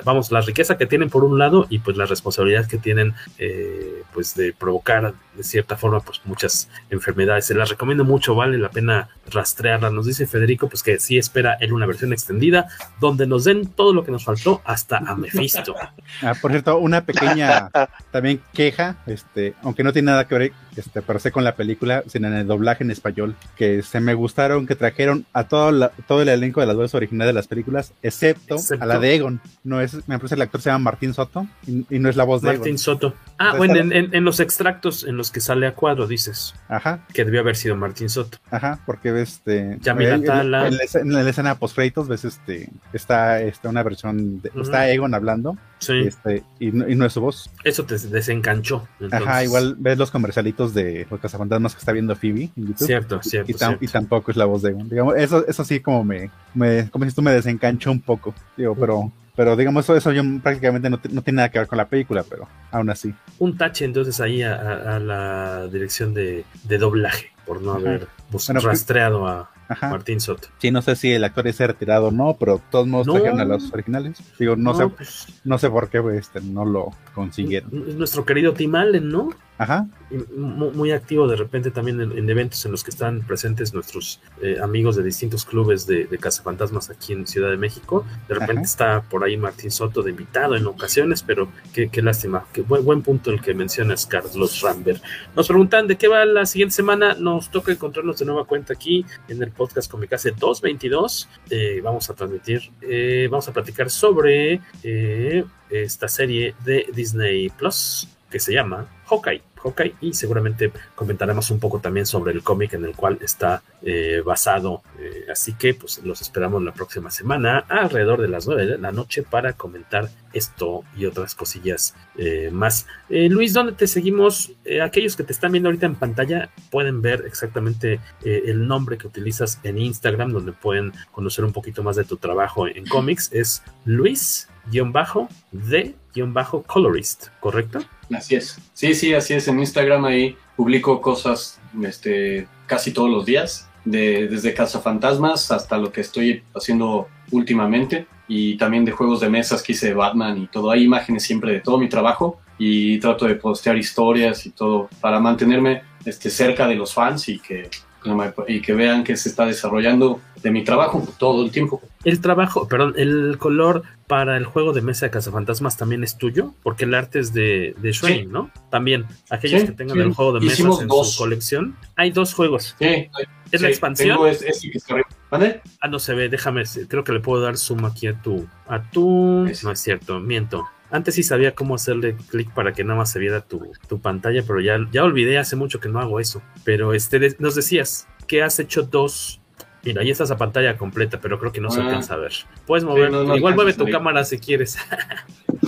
vamos la riqueza que tienen por un lado y pues la responsabilidad que tienen pues de 我干了 de cierta forma pues muchas enfermedades. Se las recomiendo mucho, vale la pena rastrearla. Nos dice Federico pues que sí espera él una versión extendida donde nos den todo lo que nos faltó hasta a Mephisto. Ah, por cierto, una pequeña también queja, este, aunque no tiene nada que ver este, pero sé con la película, sino en el doblaje en español, que se me gustaron que trajeron a todo, la, todo el elenco de las voces originales de las películas, excepto, excepto, a la de Egon. No es, me parece el actor se llama Martín Soto y, y no es la voz Martín de Egon. Soto. Ah, Entonces, bueno, en, en, en, los extractos en los que sale a cuadro, dices. Ajá. Que debió haber sido Martín Soto. Ajá, porque ves este. Yamila Tala. En, en, la escena post créditos ves este. Está, está una versión. De, uh -huh. Está Egon hablando. Sí. Este, y, no, y no es su voz. Eso te desencanchó. Entonces. Ajá, igual ves los comercialitos de los cazafantasmas que está viendo Phoebe en YouTube. Cierto, cierto. Y, y, cierto. y tampoco es la voz de Egon. Digamos, eso, eso sí como me, me como si tú me desencanchó un poco. Digo, pero pero digamos eso, eso yo prácticamente no, no, tiene nada que ver con la película, pero aún así. Un tache entonces ahí a, la dirección de, doblaje, por no haber pues, bueno, rastreado a Ajá. Martín Soto. Sí, no sé si el actor es retirado o no, pero de todos modos no. trajeron a los originales. Digo, no, no sé, pues, no sé por qué este, no lo consiguieron. Nuestro querido Tim Allen, ¿no? Ajá. Muy activo de repente también en, en eventos en los que están presentes nuestros eh, amigos de distintos clubes de, de Cazafantasmas aquí en Ciudad de México. De repente Ajá. está por ahí Martín Soto de invitado en ocasiones, pero qué, qué lástima. Qué buen, buen, punto el que mencionas, Carlos Rambert. Nos preguntan de qué va la siguiente semana. Nos toca encontrarnos de nueva cuenta aquí en el podcast Comicase 222. Eh, vamos a transmitir, eh, vamos a platicar sobre eh, esta serie de Disney Plus que se llama Hawkeye. Hawkeye y seguramente comentaremos un poco también sobre el cómic en el cual está eh, basado. Eh, así que pues los esperamos la próxima semana alrededor de las 9 de la noche para comentar esto y otras cosillas eh, más. Luis, ¿dónde te seguimos? aquellos que te están viendo ahorita en pantalla pueden ver exactamente el nombre que utilizas en Instagram, donde pueden conocer un poquito más de tu trabajo en cómics. Es Luis-de-colorist, ¿correcto? Así es. Sí, sí, así es. En Instagram ahí publico cosas este, casi todos los días, de, desde Fantasmas hasta lo que estoy haciendo últimamente y también de juegos de mesas que hice de Batman y todo. Hay imágenes siempre de todo mi trabajo y trato de postear historias y todo para mantenerme este, cerca de los fans y que y que vean que se está desarrollando de mi trabajo todo el tiempo. El trabajo, perdón, el color para el juego de mesa de Cazafantasmas también es tuyo, porque el arte es de, de ¿no? También, aquellos que tengan el juego de mesa en su colección. Hay dos juegos. Sí, ¿Es la expansión? ah, no se ve, déjame, creo que le puedo dar zoom aquí a tu, a tu, no es cierto, miento. Antes sí sabía cómo hacerle clic para que nada más se viera tu, pantalla, pero ya, ya olvidé, hace mucho que no hago eso. Pero este, nos decías que has hecho dos. Mira, ahí está esa pantalla completa, pero creo que no se ah. alcanza a ver. Puedes mover, igual mueve tu cámara si quieres.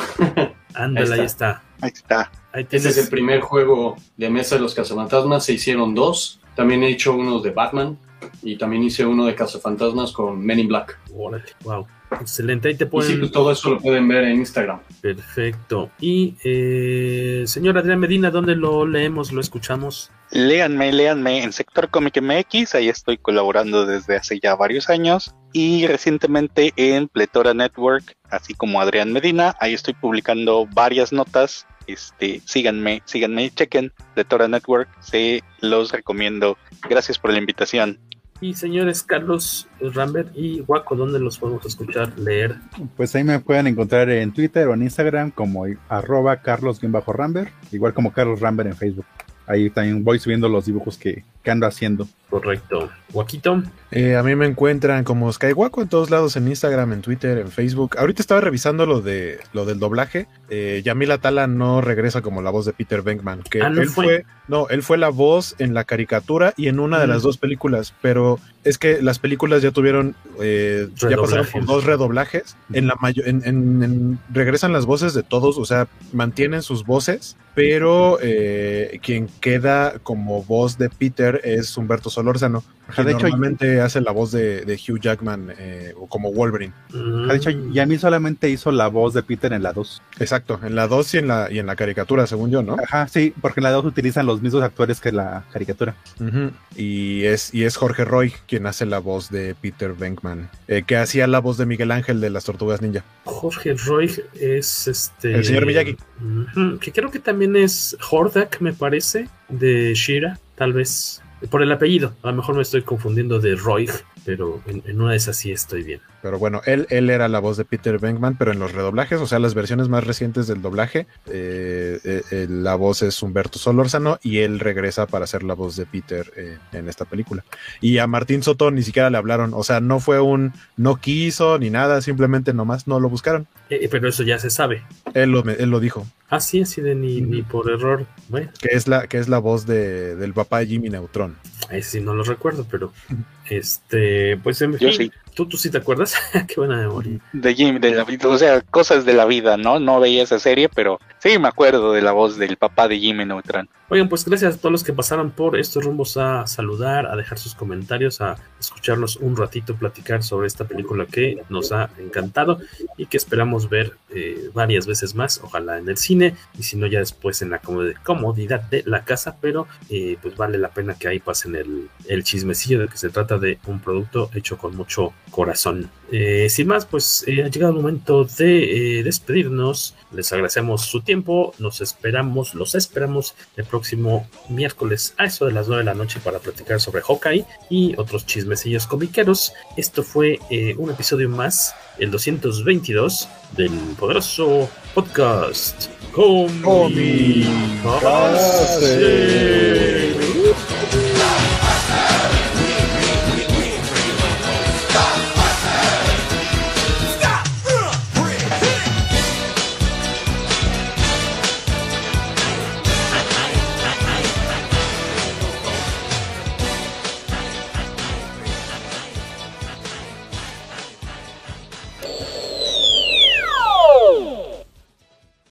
Ándale, ahí está. Ahí está. Ese es el primer juego de mesa de los cazafantasmas. Se hicieron dos. También he hecho unos de Batman. Y también hice uno de cazafantasmas con Men in Black. Wow. Excelente, ahí te pueden. Sí, pues todo eso lo pueden ver en Instagram. Perfecto. Y, eh, señor Adrián Medina, ¿dónde lo leemos, lo escuchamos? Léanme, léanme en Sector Comic MX, ahí estoy colaborando desde hace ya varios años. Y recientemente en Pletora Network, así como Adrián Medina, ahí estoy publicando varias notas. Este, síganme, síganme, chequen Pletora Network, se los recomiendo. Gracias por la invitación. Y señores Carlos Rambert y Waco, ¿dónde los podemos escuchar, leer? Pues ahí me pueden encontrar en Twitter o en Instagram como arroba carlos-rambert, igual como Carlos Rambert en Facebook. Ahí también voy subiendo los dibujos que, que ando haciendo. Correcto. Guaquito. Eh, a mí me encuentran como Skywaco en todos lados, en Instagram, en Twitter, en Facebook. Ahorita estaba revisando lo de lo del doblaje. Eh, Yamila Tala no regresa como la voz de Peter Venkman. Que ah, él fue? no, él fue la voz en la caricatura y en una de las mm. dos películas. Pero es que las películas ya tuvieron, eh, ya pasaron por dos redoblajes. En la mayor, en, regresan las voces de todos, o sea, mantienen sus voces, pero eh, quien queda como voz de Peter es Humberto Solórzano, que de normalmente hace la voz de, Hugh Jackman eh, como Wolverine. De hecho, Yami solamente hizo la voz de Peter en la 2. Exacto, en la 2 y en la, y en la caricatura, según yo, ¿no? Ajá, sí, porque en la 2 utilizan los mismos actores que la caricatura. y, es, y es Jorge Roy quien hace la voz de Peter Venkman, eh, que hacía la voz de Miguel Ángel de las Tortugas Ninja. Jorge Roy es este... El señor Miyagi. Que creo que también es Hordak, me parece, de Shira, tal vez por el apellido. A lo mejor me estoy confundiendo de Roy, pero en, una de esas sí estoy bien. Pero bueno, él, él era la voz de Peter Venkman, pero en los redoblajes, o sea, las versiones más recientes del doblaje, eh, eh, eh, la voz es Humberto Solórzano y él regresa para ser la voz de Peter en esta película. Y a Martín Soto ni siquiera le hablaron, o sea, no fue un no quiso ni nada, simplemente nomás no lo buscaron. pero eso ya se sabe. Él lo, él lo dijo. Ah, sí, así de ni, ni por error. Bueno. Que es la, que es la voz de, del papá de Jimmy Neutron. Ahí sí no lo recuerdo, pero este, pues en fin, ¿tú, tú sí te acuerdas, qué buena memoria. De Jimmy, de la, o sea, cosas de la vida, ¿no? No veía esa serie, pero sí me acuerdo de la voz del papá de Jimmy Neutron. Oigan, pues gracias a todos los que pasaron por estos rumbos a saludar, a dejar sus comentarios, a escucharnos un ratito platicar sobre esta película que nos ha encantado y que esperamos ver eh, varias veces más, ojalá en el cine y si no ya después en la comodidad de la casa, pero eh, pues vale la pena que ahí pasen el, el chismecillo de que se trata de un producto hecho con mucho corazón. Eh, sin más, pues ha llegado el momento de despedirnos. Les agradecemos su tiempo, nos esperamos, los esperamos el próximo miércoles a eso de las 9 de la noche para platicar sobre Hawkeye y otros chismecillos comiqueros. Esto fue eh, un episodio más, el 222 del poderoso podcast Comic